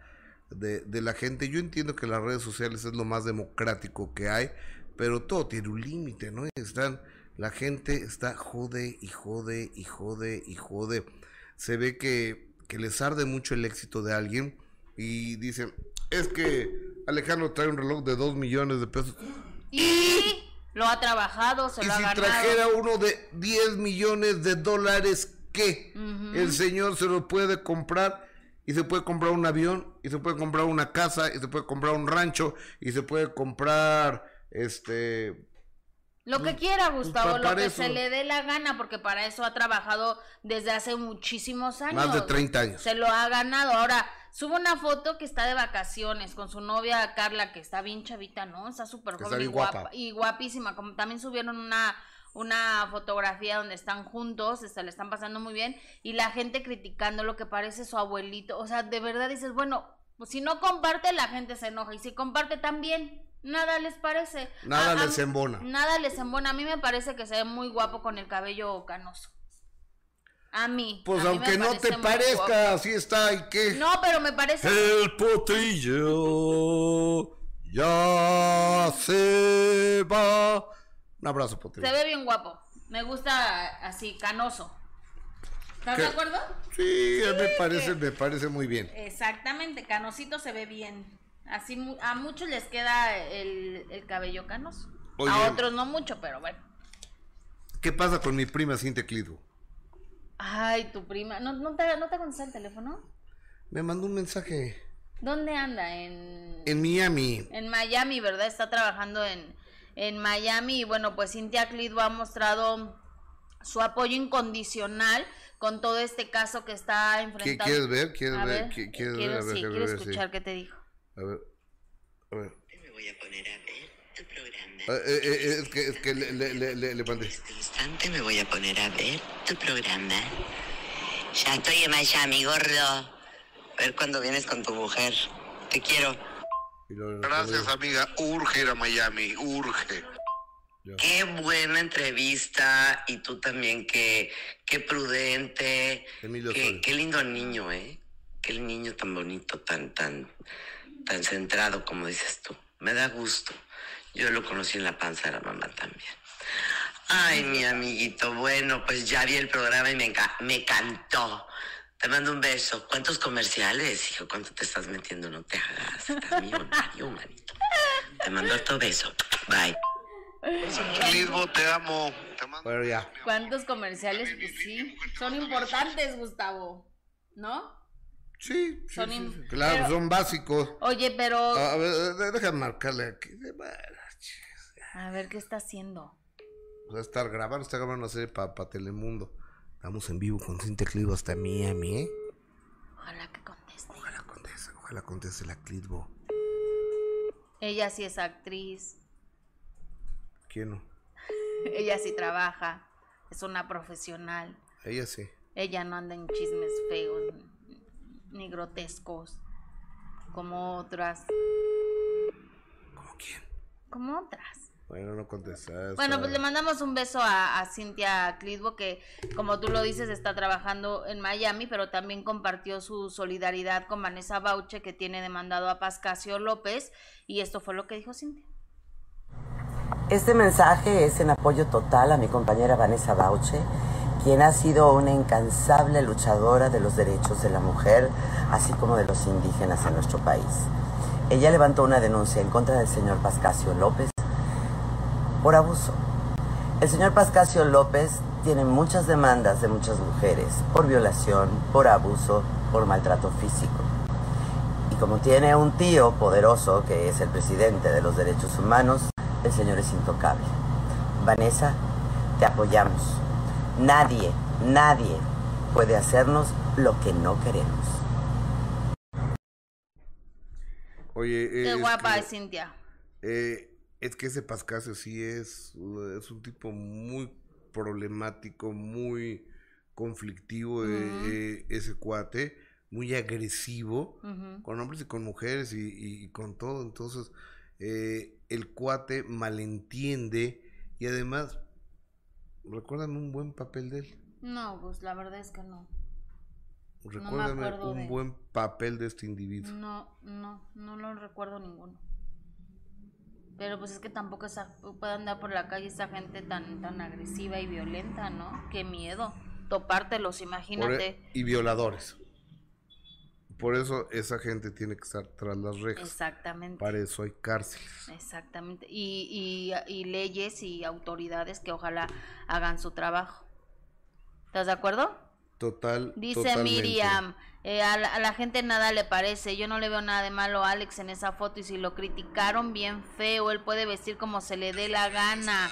de, de la gente. Yo entiendo que las redes sociales es lo más democrático que hay, pero todo tiene un límite, ¿no? Están, la gente está jode y jode y jode y jode. Se ve que, que les arde mucho el éxito de alguien y dicen, es que Alejandro trae un reloj de dos millones de pesos. Y lo ha trabajado, se Y lo ha si ganado. trajera uno de 10 millones de dólares, ¿qué? El señor se lo puede comprar y se puede comprar un avión y se puede comprar una casa y se puede comprar un rancho y se puede comprar este Lo que quiera, Gustavo, lo que eso. se le dé la gana, porque para eso ha trabajado desde hace muchísimos años. Más de 30 años. Se lo ha ganado. Ahora, sube una foto que está de vacaciones con su novia Carla, que está bien chavita, ¿no? Está súper joven está y guapa. guapa. Y guapísima. Como también subieron una, una fotografía donde están juntos, se le están pasando muy bien, y la gente criticando lo que parece su abuelito. O sea, de verdad dices, bueno, pues si no comparte, la gente se enoja. Y si comparte también. Nada les parece. Nada A- a- les embona. Nada les embona. A mí me parece que se ve muy guapo con el cabello canoso. A mí. pues a mí me aunque no parece te parezca, guapo. así está y qué. No, pero me parece. El potrillo ya se va. Un abrazo, potrillo. Se ve bien guapo. Me gusta así, canoso. ¿Estás ¿Qué? de acuerdo? Sí, me Sí, parece, que- me parece muy bien. Exactamente, canosito se ve bien. Así a muchos les queda el, el cabello canoso. Oye. A otros no mucho, pero bueno. ¿Qué pasa con mi prima Cintia Clitbo? Ay, tu prima. ¿No, no te, ¿No te contesta el teléfono? Me mandó un mensaje ¿Dónde anda? En, en Miami. en Miami, ¿verdad? Está trabajando en, en Miami. Y bueno, pues Cintia Clitbo ha mostrado su apoyo incondicional con todo este caso que está ¿Qué enfrentando. quieres ver? ¿Quieres A ver? ¿Qué- ¿Quieres quiero, ver? Sí, quiero sí. escuchar qué te dijo. A ver. A ver. Me voy a poner a ver tu programa. Eh, eh, eh, es que, es que le, le, le, le, le mandé. En este instante me voy a poner a ver tu programa. Ya estoy en Miami, gordo. A ver cuándo vienes con tu mujer. Te quiero. Gracias, amiga. Urge ir a Miami, urge. Ya. Qué buena entrevista. Y tú también, qué, qué prudente. Emilio Qué, qué lindo niño, ¿eh? Qué niño tan bonito, tan, tan, tan centrado, como dices tú. Me da gusto. Yo lo conocí en la panza de la mamá también. Ay, mi amiguito, bueno, pues ya vi el programa y me, enca- me cantó. Te mando un beso. ¿Cuántos comerciales, hijo? ¿Cuánto te estás metiendo? No te hagas. Estás millonario, manito. Te mando otro beso. Bye. Lisbo, te amo. Te mando Bueno, ya. ¿Cuántos comerciales? Pues sí, son importantes, Gustavo. ¿No? Sí, sí, Son sí, im- sí. Claro, pero- son básicos. Oye, pero... A ver, déjame marcarle aquí. Bueno, A ver, ¿qué está haciendo? Va a estar grabando, está grabando una serie para Telemundo. Estamos en vivo con Cintia Clitbo hasta Miami, ¿eh? Ojalá que conteste. Ojalá conteste, ojalá conteste la Clitbo. Ella sí es actriz, ¿Quién no? ella sí trabaja, es una profesional. Ella sí. Ella no anda en chismes feos ni grotescos como otras, ¿Cómo quién? como otras. Bueno, no contesta. Bueno, pues le mandamos un beso a, a Cintia Clitbo, que como tú lo dices, está trabajando en Miami, pero también compartió su solidaridad con Vanessa Bauche, que tiene demandado a Pascasio López, y esto fue lo que dijo Cintia. Este mensaje es en apoyo total a mi compañera Vanessa Bauche, quien ha sido una incansable luchadora de los derechos de la mujer, así como de los indígenas en nuestro país. Ella levantó una denuncia en contra del señor Pascasio López por abuso. El señor Pascasio López tiene muchas demandas de muchas mujeres por violación, por abuso, por maltrato físico. Y como tiene un tío poderoso que es el presidente de los derechos humanos, el señor es intocable. Vanessa, te apoyamos. Nadie, nadie puede hacernos lo que no queremos. Oye, Qué es guapa que- es Cintia. Eh, es que ese Pascasio sí es, uh, es un tipo muy problemático, muy conflictivo, eh, eh, ese cuate, muy agresivo, con hombres y con mujeres y, y- y con todo. Entonces, eh, el cuate malentiende y además, ¿recuerdan un buen papel de él? No, pues la verdad es que no. Recuérdame un de- buen papel de este individuo. No, no, no lo recuerdo ninguno. Pero pues es que tampoco esa, puede andar por la calle esa gente tan, tan agresiva y violenta, ¿no? Qué miedo. Topártelos, Por e- imagínate. y violadores. Por eso esa gente tiene que estar tras las rejas. Exactamente. Para eso hay cárceles. Exactamente. Y, y, y leyes y autoridades que ojalá hagan su trabajo. ¿Estás de acuerdo? Total. Dice totalmente. Miriam, eh, a, la, a la gente nada le parece, yo no le veo nada de malo a Alex en esa foto y si lo criticaron bien feo, él puede vestir como se le dé la gana.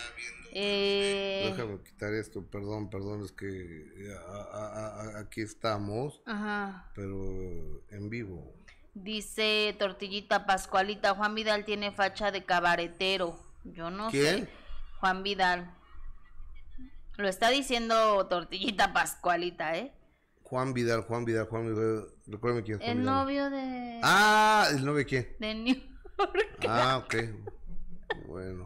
Eh, Déjame quitar esto, perdón, perdón, es que eh, a- a- a- aquí estamos, ajá. pero en vivo. Dice Tortillita Pascualita, Juan Vidal tiene facha de cabaretero. Yo no ¿Quién? sé. Juan Vidal. Lo está diciendo Tortillita Pascualita, ¿eh? Juan Vidal, Juan Vidal, Juan Vidal, recuérdame quién es Juan El Vidal. novio de, Ah, ¿el novio de quién? de New York. Ah, ok. Bueno.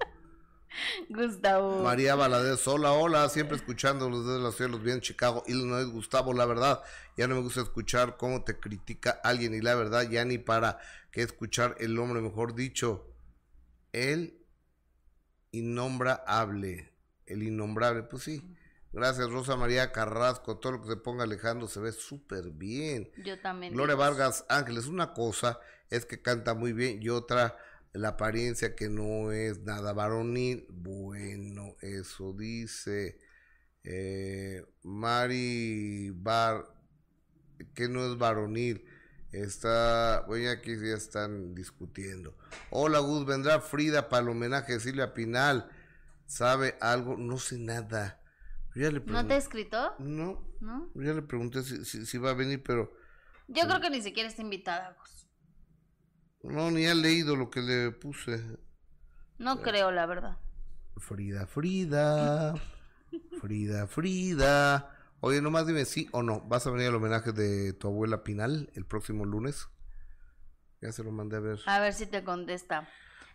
Gustavo. María Valadez, hola, hola, siempre escuchando los de los cielos bien Chicago, Illinois, Gustavo, la verdad, ya no me gusta escuchar cómo te critica alguien y la verdad ya ni para qué escuchar el hombre, mejor dicho, el innombrable, el innombrable, pues sí. Gracias Rosa María Carrasco, todo lo que se ponga Alejandro se ve súper bien. Yo también. Gloria digo. Vargas Ángeles, una cosa es que canta muy bien y otra la apariencia que no es nada varonil. Bueno, eso dice eh, Mari Bar, que no es varonil. Está, bueno, aquí ya están discutiendo. Hola Gus, vendrá Frida para el homenaje de Silvia Pinal. ¿Sabe algo? No sé nada. Ya le ¿No te he escrito? No, ya le pregunté si, si- si va a venir, pero Yo creo que ni siquiera está invitada, Gus. No, ni ha leído lo que le puse. No creo, la verdad. Frida, Frida. Frida, Frida. Oye, nomás dime sí o no. ¿Vas a venir al homenaje de tu abuela Pinal el próximo lunes? Ya se lo mandé a ver. A ver si te contesta.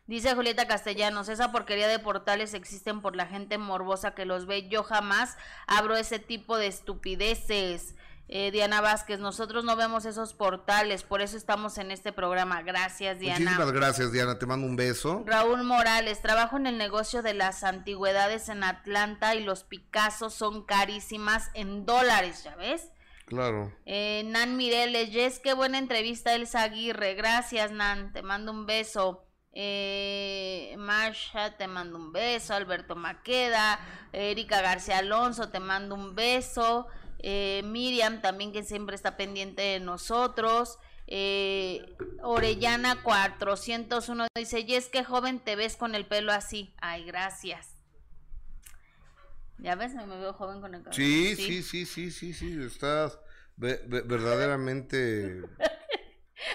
Dice Julieta Castellanos, esa porquería de portales existen por la gente morbosa que los ve. Yo jamás abro ese tipo de estupideces. Eh, Diana Vázquez, nosotros no vemos esos portales, por eso estamos en este programa. Gracias, Diana. Muchísimas gracias, Diana. Te mando un beso. Raúl Morales, trabajo en el negocio de las antigüedades en Atlanta y los Picassos son carísimas en dólares, ¿ya ves? Claro. Eh, Nan Mireles, Jess, qué buena entrevista, Elsa Aguirre. Gracias, Nan, te mando un beso. Eh, Marsha, te mando un beso. Alberto Maqueda, Erika García Alonso, te mando un beso. Eh, Miriam, también que siempre está pendiente de nosotros. Eh, Orellana 401 dice, Jess, qué joven te ves con el pelo así. Ay, gracias. ¿Ya ves? Me veo joven con el cabello. Sí, sí, sí, sí, sí, sí. Estás ve- ve- verdaderamente.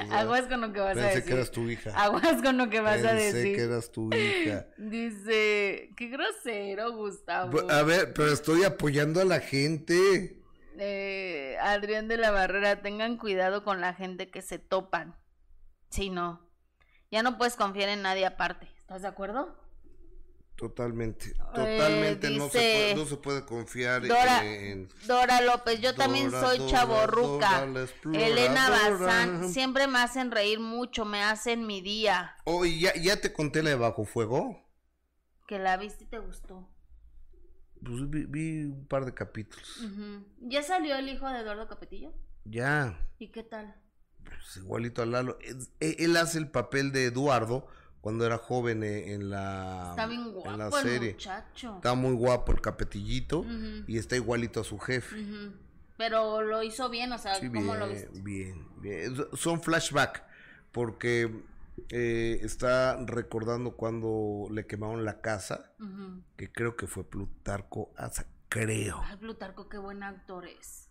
o sea, Aguas con lo que vas a pensé decir. que eras tu hija. Aguas con lo que vas a Pensé decir. que eras tu hija. Dice, qué grosero, Gustavo. A ver, pero estoy apoyando a la gente. Eh, Adrián de la Barrera, tengan cuidado con la gente que se topan. Sí, no. Ya no puedes confiar en nadie aparte. ¿Estás de acuerdo? Totalmente, totalmente no, se Eh, puede, no se puede confiar Dora, en... Dora López, yo también soy chaborruca. Elena Bazán, siempre me hacen reír mucho, me hacen mi día. Oh, ¿y ya, ya te conté la de Bajo Fuego. Que la viste y te gustó. Pues vi, vi un par de capítulos. ¿Ya salió el hijo de Eduardo Capetillo? Ya, ¿Y qué tal? pues igualito a Lalo. E- Él hace el papel de Eduardo cuando era joven eh, en la, Está bien en la guapo el serie. muchacho. Está muy guapo el capetillito y está igualito a su jefe. Pero lo hizo bien, o sea, Sí, ¿cómo bien, lo viste? bien, bien. So- Son flashback porque eh, está recordando cuando le quemaron la casa, que creo que fue Plutarco Asa, creo. Ay, Plutarco, qué buen actor es.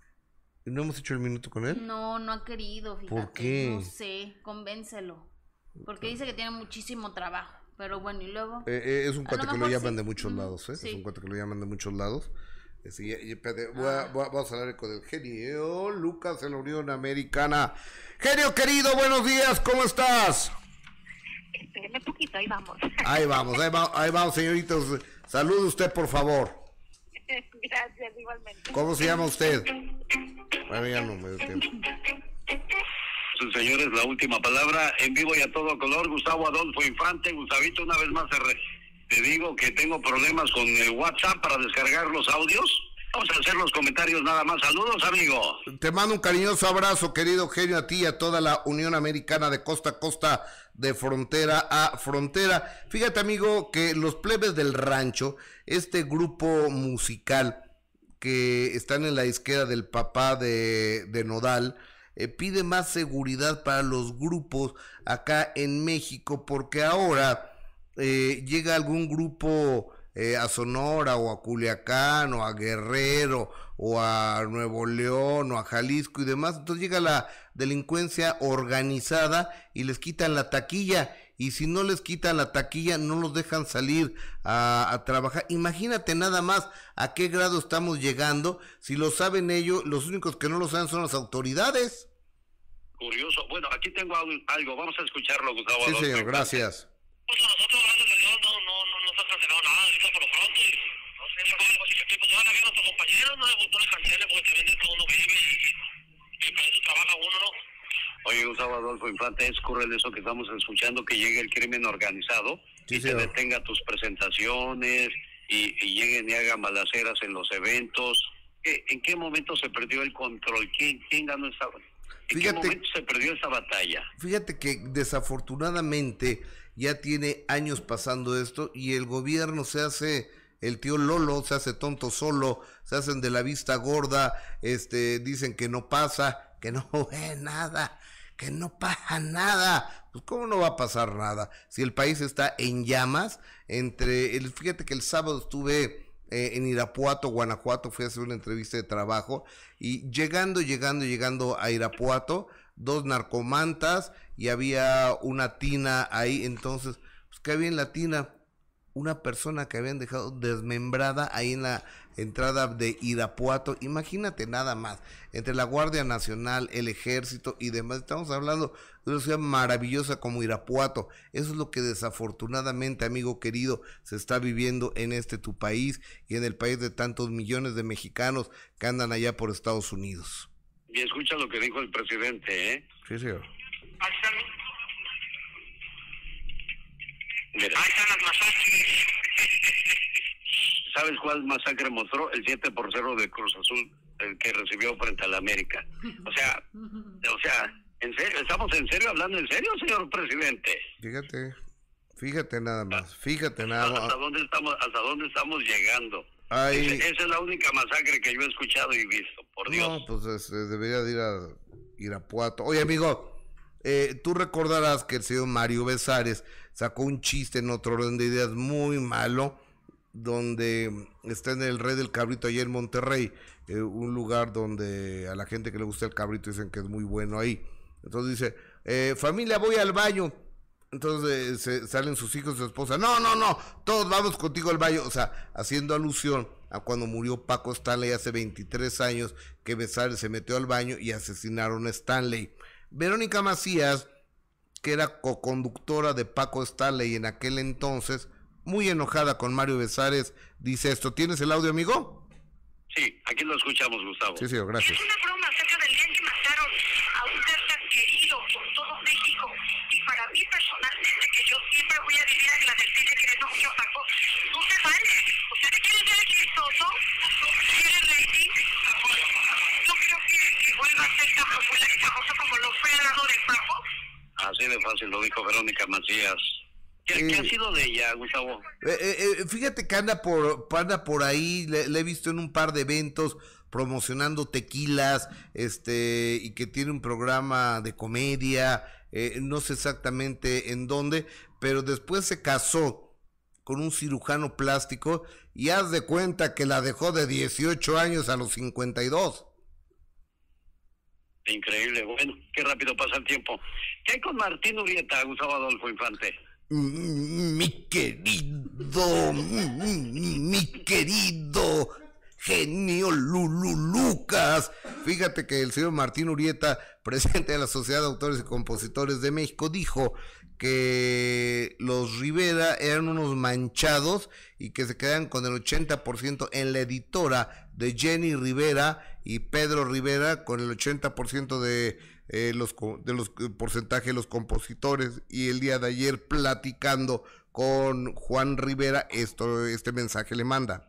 ¿Y ¿No hemos hecho el minuto con él? No, no ha querido, fíjate. ¿Por qué? No sé, convéncelo. Porque dice que tiene muchísimo trabajo. Pero bueno, y luego. Eh, eh, es un cuate lo que lo llaman sí. de muchos lados, ¿eh? sí. Es un cuate que lo llaman de muchos lados. Eh, sí, y- espérate, voy a- Ah. voy a- vamos a hablar con el genio Lucas en la Unión Americana. Genio querido, buenos días, ¿cómo estás? Espéreme un poquito, ahí vamos. Ahí vamos, ahí, va- ahí vamos, señoritos. Salude usted, por favor. Gracias, igualmente. ¿Cómo se llama usted? Bueno, ya no me dio tiempo. Señores, la última palabra en vivo y a todo color. Gustavo Adolfo Infante, Gustavito, una vez más te digo que tengo problemas con el WhatsApp para descargar los audios. Vamos a hacer los comentarios nada más. Saludos, amigo. Te mando un cariñoso abrazo, querido genio, a ti y a toda la Unión Americana de costa a costa, de frontera a frontera. Fíjate, amigo, que los plebes del rancho, este grupo musical que están en la izquierda del papá de, de Nodal, eh, pide más seguridad para los grupos acá en México, porque ahora eh, llega algún grupo eh, a Sonora o a Culiacán o a Guerrero o a Nuevo León o a Jalisco y demás, entonces llega la delincuencia organizada y les quitan la taquilla y si no les quitan la taquilla no los dejan salir a, a trabajar. Imagínate nada más a qué grado estamos llegando, si lo saben ellos, los únicos que no lo saben son las autoridades. Curioso. Bueno, aquí tengo al- algo. Vamos a escucharlo, Gustavo Sí, Adolfo. señor, gracias. Pues nosotros, gracias a Dios, no, no, no nos ha cancelado nada ahorita por lo pronto. Y, no sé, eso es algo así que estoy pues, a nuestros compañeros, no les gustó les cancele porque también de todo uno vive y, y, y para eso trabaja uno, ¿no? Oye, Gustavo Adolfo Infante, es cruel eso que estamos escuchando, que llegue el crimen organizado Sí, y te señor. detenga tus presentaciones y, y lleguen y hagan balaceras en los eventos. ¿Qué- ¿En qué momento se perdió el control? ¿Quién, quién ganó esta ¿En Fíjate- qué momento se perdió esta batalla? Fíjate que desafortunadamente ya tiene años pasando esto y el gobierno se hace el tío Lolo, se hace tonto solo, se hacen de la vista gorda, este dicen que no pasa, que no ve nada, que no pasa nada. Pues cómo no va a pasar nada si el país está en llamas entre el fíjate que el sábado estuve eh, en Irapuato, Guanajuato, fui a hacer una entrevista de trabajo y llegando, llegando, llegando a Irapuato, dos narcomantas y había una tina ahí, entonces, pues que había en la tina una persona que habían dejado desmembrada ahí en la entrada de Irapuato, imagínate nada más, entre la Guardia Nacional, el Ejército y demás, estamos hablando de una ciudad maravillosa como Irapuato, eso es lo que desafortunadamente, amigo querido, se está viviendo en este tu país y en el país de tantos millones de mexicanos que andan allá por Estados Unidos. Y escucha lo que dijo el presidente, ¿eh? Sí, señor están. Mira. Ahí están las masacres. ¿Sabes cuál masacre mostró? El 7 por 0 de Cruz Azul, el que recibió frente a la América. O sea, o sea, ¿en serio? ¿Estamos en serio hablando en serio, señor presidente? Fíjate, fíjate nada más, fíjate nada ¿Hasta más. dónde estamos, hasta dónde estamos llegando? Ay. Ese- esa es la única masacre que yo he escuchado y visto, por Dios. No, pues este, debería de ir a Irapuato. Oye, amigo, eh, tú recordarás que el señor Mario Besares sacó un chiste en otro orden de ideas muy malo, donde está en el Rey del Cabrito allá en Monterrey, eh, un lugar donde a la gente que le gusta el cabrito dicen que es muy bueno ahí. Entonces dice, eh, familia, voy al baño. Entonces eh, se- salen sus hijos y su esposa. No, no, no, todos vamos contigo al baño. O sea, haciendo alusión a cuando murió Paco Stanley hace 23 años, que Besares se metió al baño y asesinaron a Stanley. Verónica Macías, que era coconductora de Paco Stanley en aquel entonces, muy enojada con Mario Besares, dice esto. ¿Tienes el audio, amigo? Sí, aquí lo escuchamos, Gustavo. Sí, señor, gracias. Es una broma acerca del día en que mataron a un ser tan querido por todo México. Y para mí personalmente, que yo siempre voy a decir a la del cine que no yo Paco, no se vale. ¿Ustedes quieren ser chistoso? ¿Quieren rating? No creo que, que vuelva a ser tan popular y famoso como lo fue al lado de Paco. Así de fácil lo dijo Verónica Macías. ¿Qué, qué ha sido de ella, Gustavo? Eh, eh, eh, fíjate que anda por, anda por ahí, le, le he visto en un par de eventos promocionando tequilas, este, y que tiene un programa de comedia, eh, no sé exactamente en dónde, pero después se casó con un cirujano plástico y haz de cuenta que la dejó de 18 años a los 52. Increíble, bueno, qué rápido pasa el tiempo. ¿Qué hay con Martín Urieta, Gustavo Adolfo Infante? Mm, Mi querido, mm, mi querido genio Lulu Lucas. Fíjate que el señor Martín Urieta, presidente de la Sociedad de Autores y Compositores de México, dijo que los Rivera eran unos manchados y que se quedan con el 80% en la editora de Jenny Rivera y Pedro Rivera con el 80% de eh, los de los eh, porcentaje de los compositores y el día de ayer platicando con Juan Rivera esto este mensaje le manda.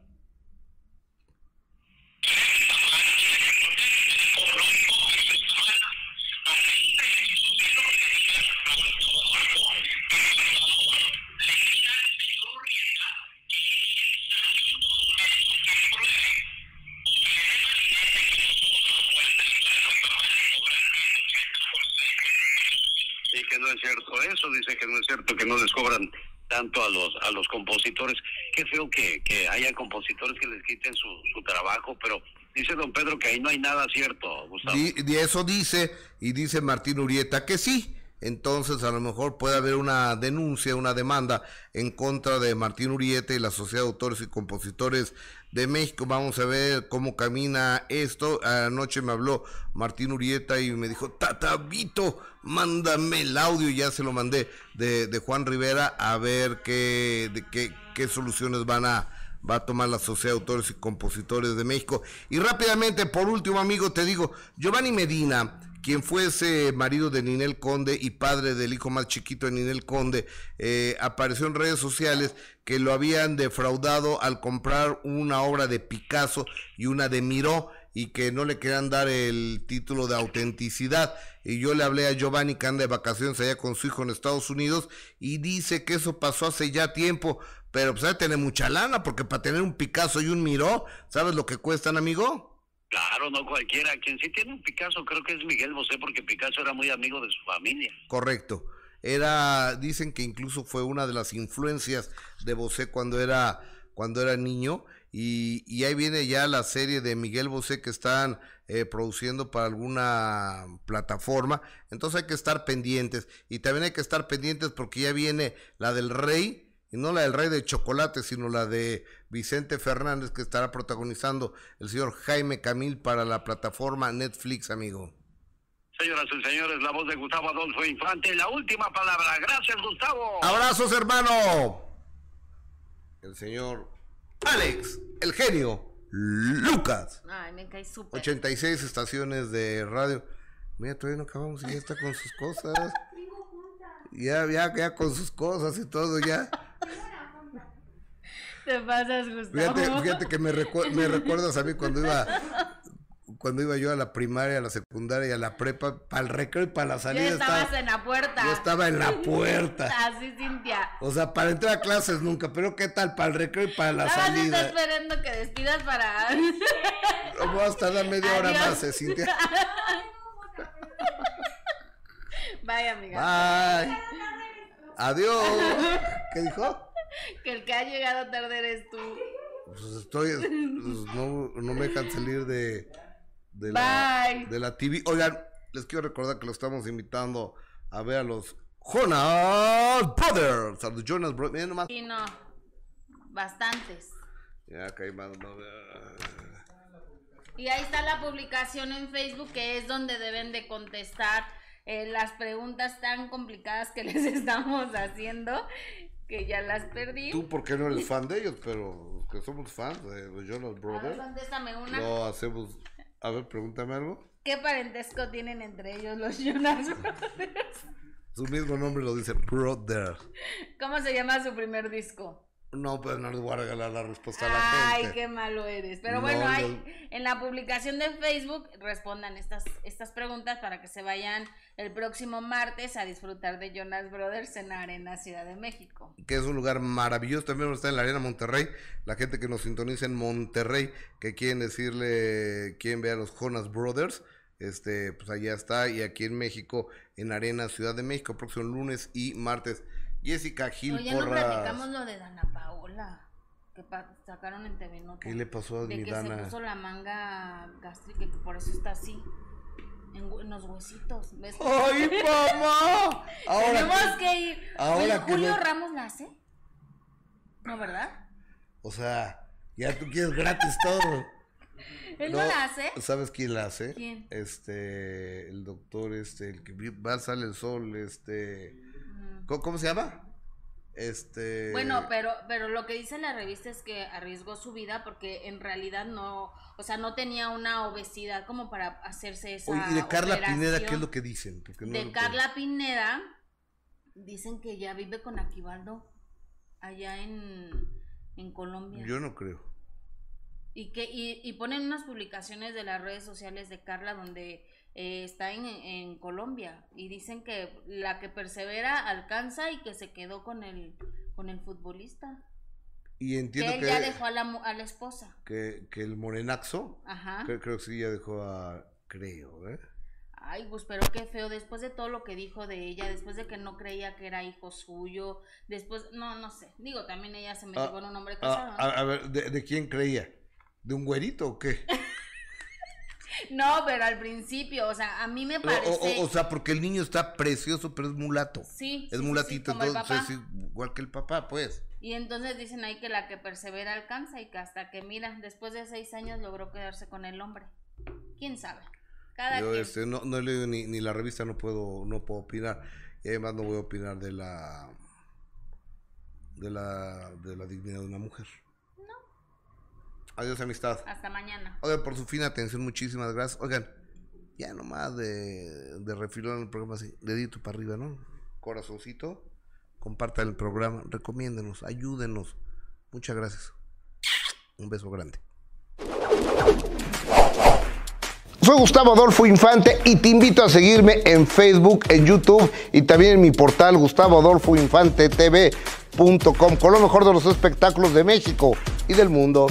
Eso, dice que no es cierto que no les cobran tanto a los a los compositores. Qué feo que, que haya compositores que les quiten su, trabajo, pero dice don Pedro que ahí no hay nada cierto, Gustavo. De eso dice, y dice Martín Urieta que sí. Entonces a lo mejor puede haber una denuncia, una demanda en contra de Martín Urieta y la Sociedad de Autores y Compositores de México. Vamos a ver cómo camina esto. Anoche me habló Martín Urieta y me dijo, Tatavito, mándame el audio. Ya se lo mandé de, de Juan Rivera a ver qué, de qué, qué soluciones van a, va a tomar la Sociedad de Autores y Compositores de México. Y rápidamente, por último, amigo, te digo, Giovanni Medina, quien fuese marido de Ninel Conde y padre del hijo más chiquito de Ninel Conde, eh, apareció en redes sociales que lo habían defraudado al comprar una obra de Picasso y una de Miró y que no le querían dar el título de autenticidad. Y yo le hablé a Giovanni que anda de vacaciones allá con su hijo en Estados Unidos y dice que eso pasó hace ya tiempo, pero pues hay que tener mucha lana porque para tener un Picasso y un Miró, ¿sabes lo que cuestan, amigo? Claro, no cualquiera. Quien sí tiene un Picasso creo que es Miguel Bosé, porque Picasso era muy amigo de su familia. Correcto. Era, dicen que incluso fue una de las influencias de Bosé cuando era, cuando era niño. Y, y ahí viene ya la serie de Miguel Bosé que están eh, produciendo para alguna plataforma. Entonces hay que estar pendientes. Y también hay que estar pendientes porque ya viene la del rey. Y no la del rey de chocolate, sino la de Vicente Fernández que estará protagonizando el señor Jaime Camil para la plataforma Netflix, amigo. Señoras y señores, la voz de Gustavo Adolfo Infante, la última palabra. Gracias, Gustavo. Abrazos, hermano. El señor Alex, el genio Lucas. Ay, me cae súper. 86 estaciones de radio. Mira, todavía no acabamos y ya está con sus cosas. Ya, ya, ya con sus cosas y todo, ya. Te pasas, Gustavo. Fíjate, fíjate que me, recu- me recuerdas a mí cuando iba cuando iba yo a la primaria, a la secundaria y a la prepa, para el recreo y para la Ya salida estabas estaba, en la puerta. yo estaba en la puerta. Así, Cintia. O sea, para entrar a clases nunca, pero ¿qué tal para el recreo y para la salida? esperando que despidas para. Vamos a tardar media hora Adiós. más, eh, Cintia. Vaya, amiga. Bye. Adiós. ¿Qué dijo? Que el que ha llegado tarde eres tú. Pues estoy, pues no, no me dejan salir de, de, la, Bye. de la TV. Oigan, les quiero recordar que lo estamos invitando a ver a los Jonas Brothers, a los Jonas Brothers. Miren nomás. Y no. Bastantes. Ya, hay más, no, Y ahí está la publicación en Facebook que es donde deben de contestar eh, las preguntas tan complicadas que les estamos haciendo que ya las perdí. Tú, ¿por qué no eres fan de ellos? Pero los que somos fans de los Jonas A ver, Brothers, contéstame una. lo hacemos. A ver, pregúntame algo. ¿Qué parentesco tienen entre ellos los Jonas Brothers? Su mismo nombre lo dice Brother. ¿Cómo se llama su primer disco? No, pues no les voy a regalar la respuesta a la Ay, gente. qué malo eres. Pero No, bueno, hay, no. en la publicación de Facebook respondan estas, estas preguntas para que se vayan el próximo martes a disfrutar de Jonas Brothers en Arena Ciudad de México. que es un lugar maravilloso, también está en la Arena Monterrey, la gente que nos sintoniza en Monterrey, que quieren decirle, quieren ver a los Jonas Brothers, este, pues allá está, y aquí en México, en Arena Ciudad de México, próximo lunes y martes. Jessica Gil Oye, no Porras. platicamos lo de Dana Paola, que pa- sacaron en TV Nota. ¿Qué le pasó a De mi que Dana? se puso la manga gástrica y que por eso está así. En, los huesitos. ¿ves? ¡Ay, mamá! Ahora Tenemos que- que ir. ahora Oye, que Julio Ramos la hace. ¿No, verdad? O sea, ya tú quieres gratis todo. ¿Él no, la hace? ¿Sabes quién la hace? ¿Quién? Este, el doctor, este, el que va a salir el sol, este, ¿cómo, cómo se llama? Este. Bueno, pero, pero lo que dice la revista es que arriesgó su vida porque en realidad no, o sea, no tenía una obesidad como para hacerse esa Oye, y de Carla operación. Pineda, ¿qué es lo que dicen? Porque no de Carla Pineda dicen que ya vive con Aquivaldo allá en, en Colombia. Yo no creo. Y que y, y ponen unas publicaciones de las redes sociales de Carla donde eh, está en, en Colombia y dicen que la que persevera alcanza y que se quedó con el con el futbolista. Y Que entiendo él que, ya dejó a la, a la esposa. que, que el morenaxo, Ajá. creo, creo que sí ya dejó a, creo, ¿eh? Ay, pues pero qué feo, después de todo lo que dijo de ella, después de que no creía que era hijo suyo, después, no, no sé, digo, también ella se metió Ah, con un hombre Ah, casado. ¿no? a, a ver, ¿de, de quién creía? ¿De un güerito o qué? No, pero al principio, o sea, a mí me parece... o- o sea, porque el niño está precioso, pero es mulato. Sí, Es sí, mulatito, sí, como el entonces papá. es igual que el papá, pues. Y entonces dicen ahí que la que persevera alcanza y que hasta que, mira, después de seis años logró quedarse con el hombre. ¿Quién sabe? Cada Yo quien. este, no, no he leído ni, ni la revista, no puedo, no puedo opinar. Y además no voy a opinar de la de la de la dignidad de una mujer. Adiós, amistad. Hasta mañana. Oigan, por su fina atención, muchísimas gracias. Oigan, ya nomás de, de refilón el programa así, dedito para arriba, ¿no? Corazoncito, compartan el programa, recomiéndenos, ayúdenos. Muchas gracias. Un beso grande. Soy Gustavo Adolfo Infante y te invito a seguirme en Facebook, en YouTube y también en mi portal gustavoadolfoinfantetv.com con lo mejor de los espectáculos de México y del mundo.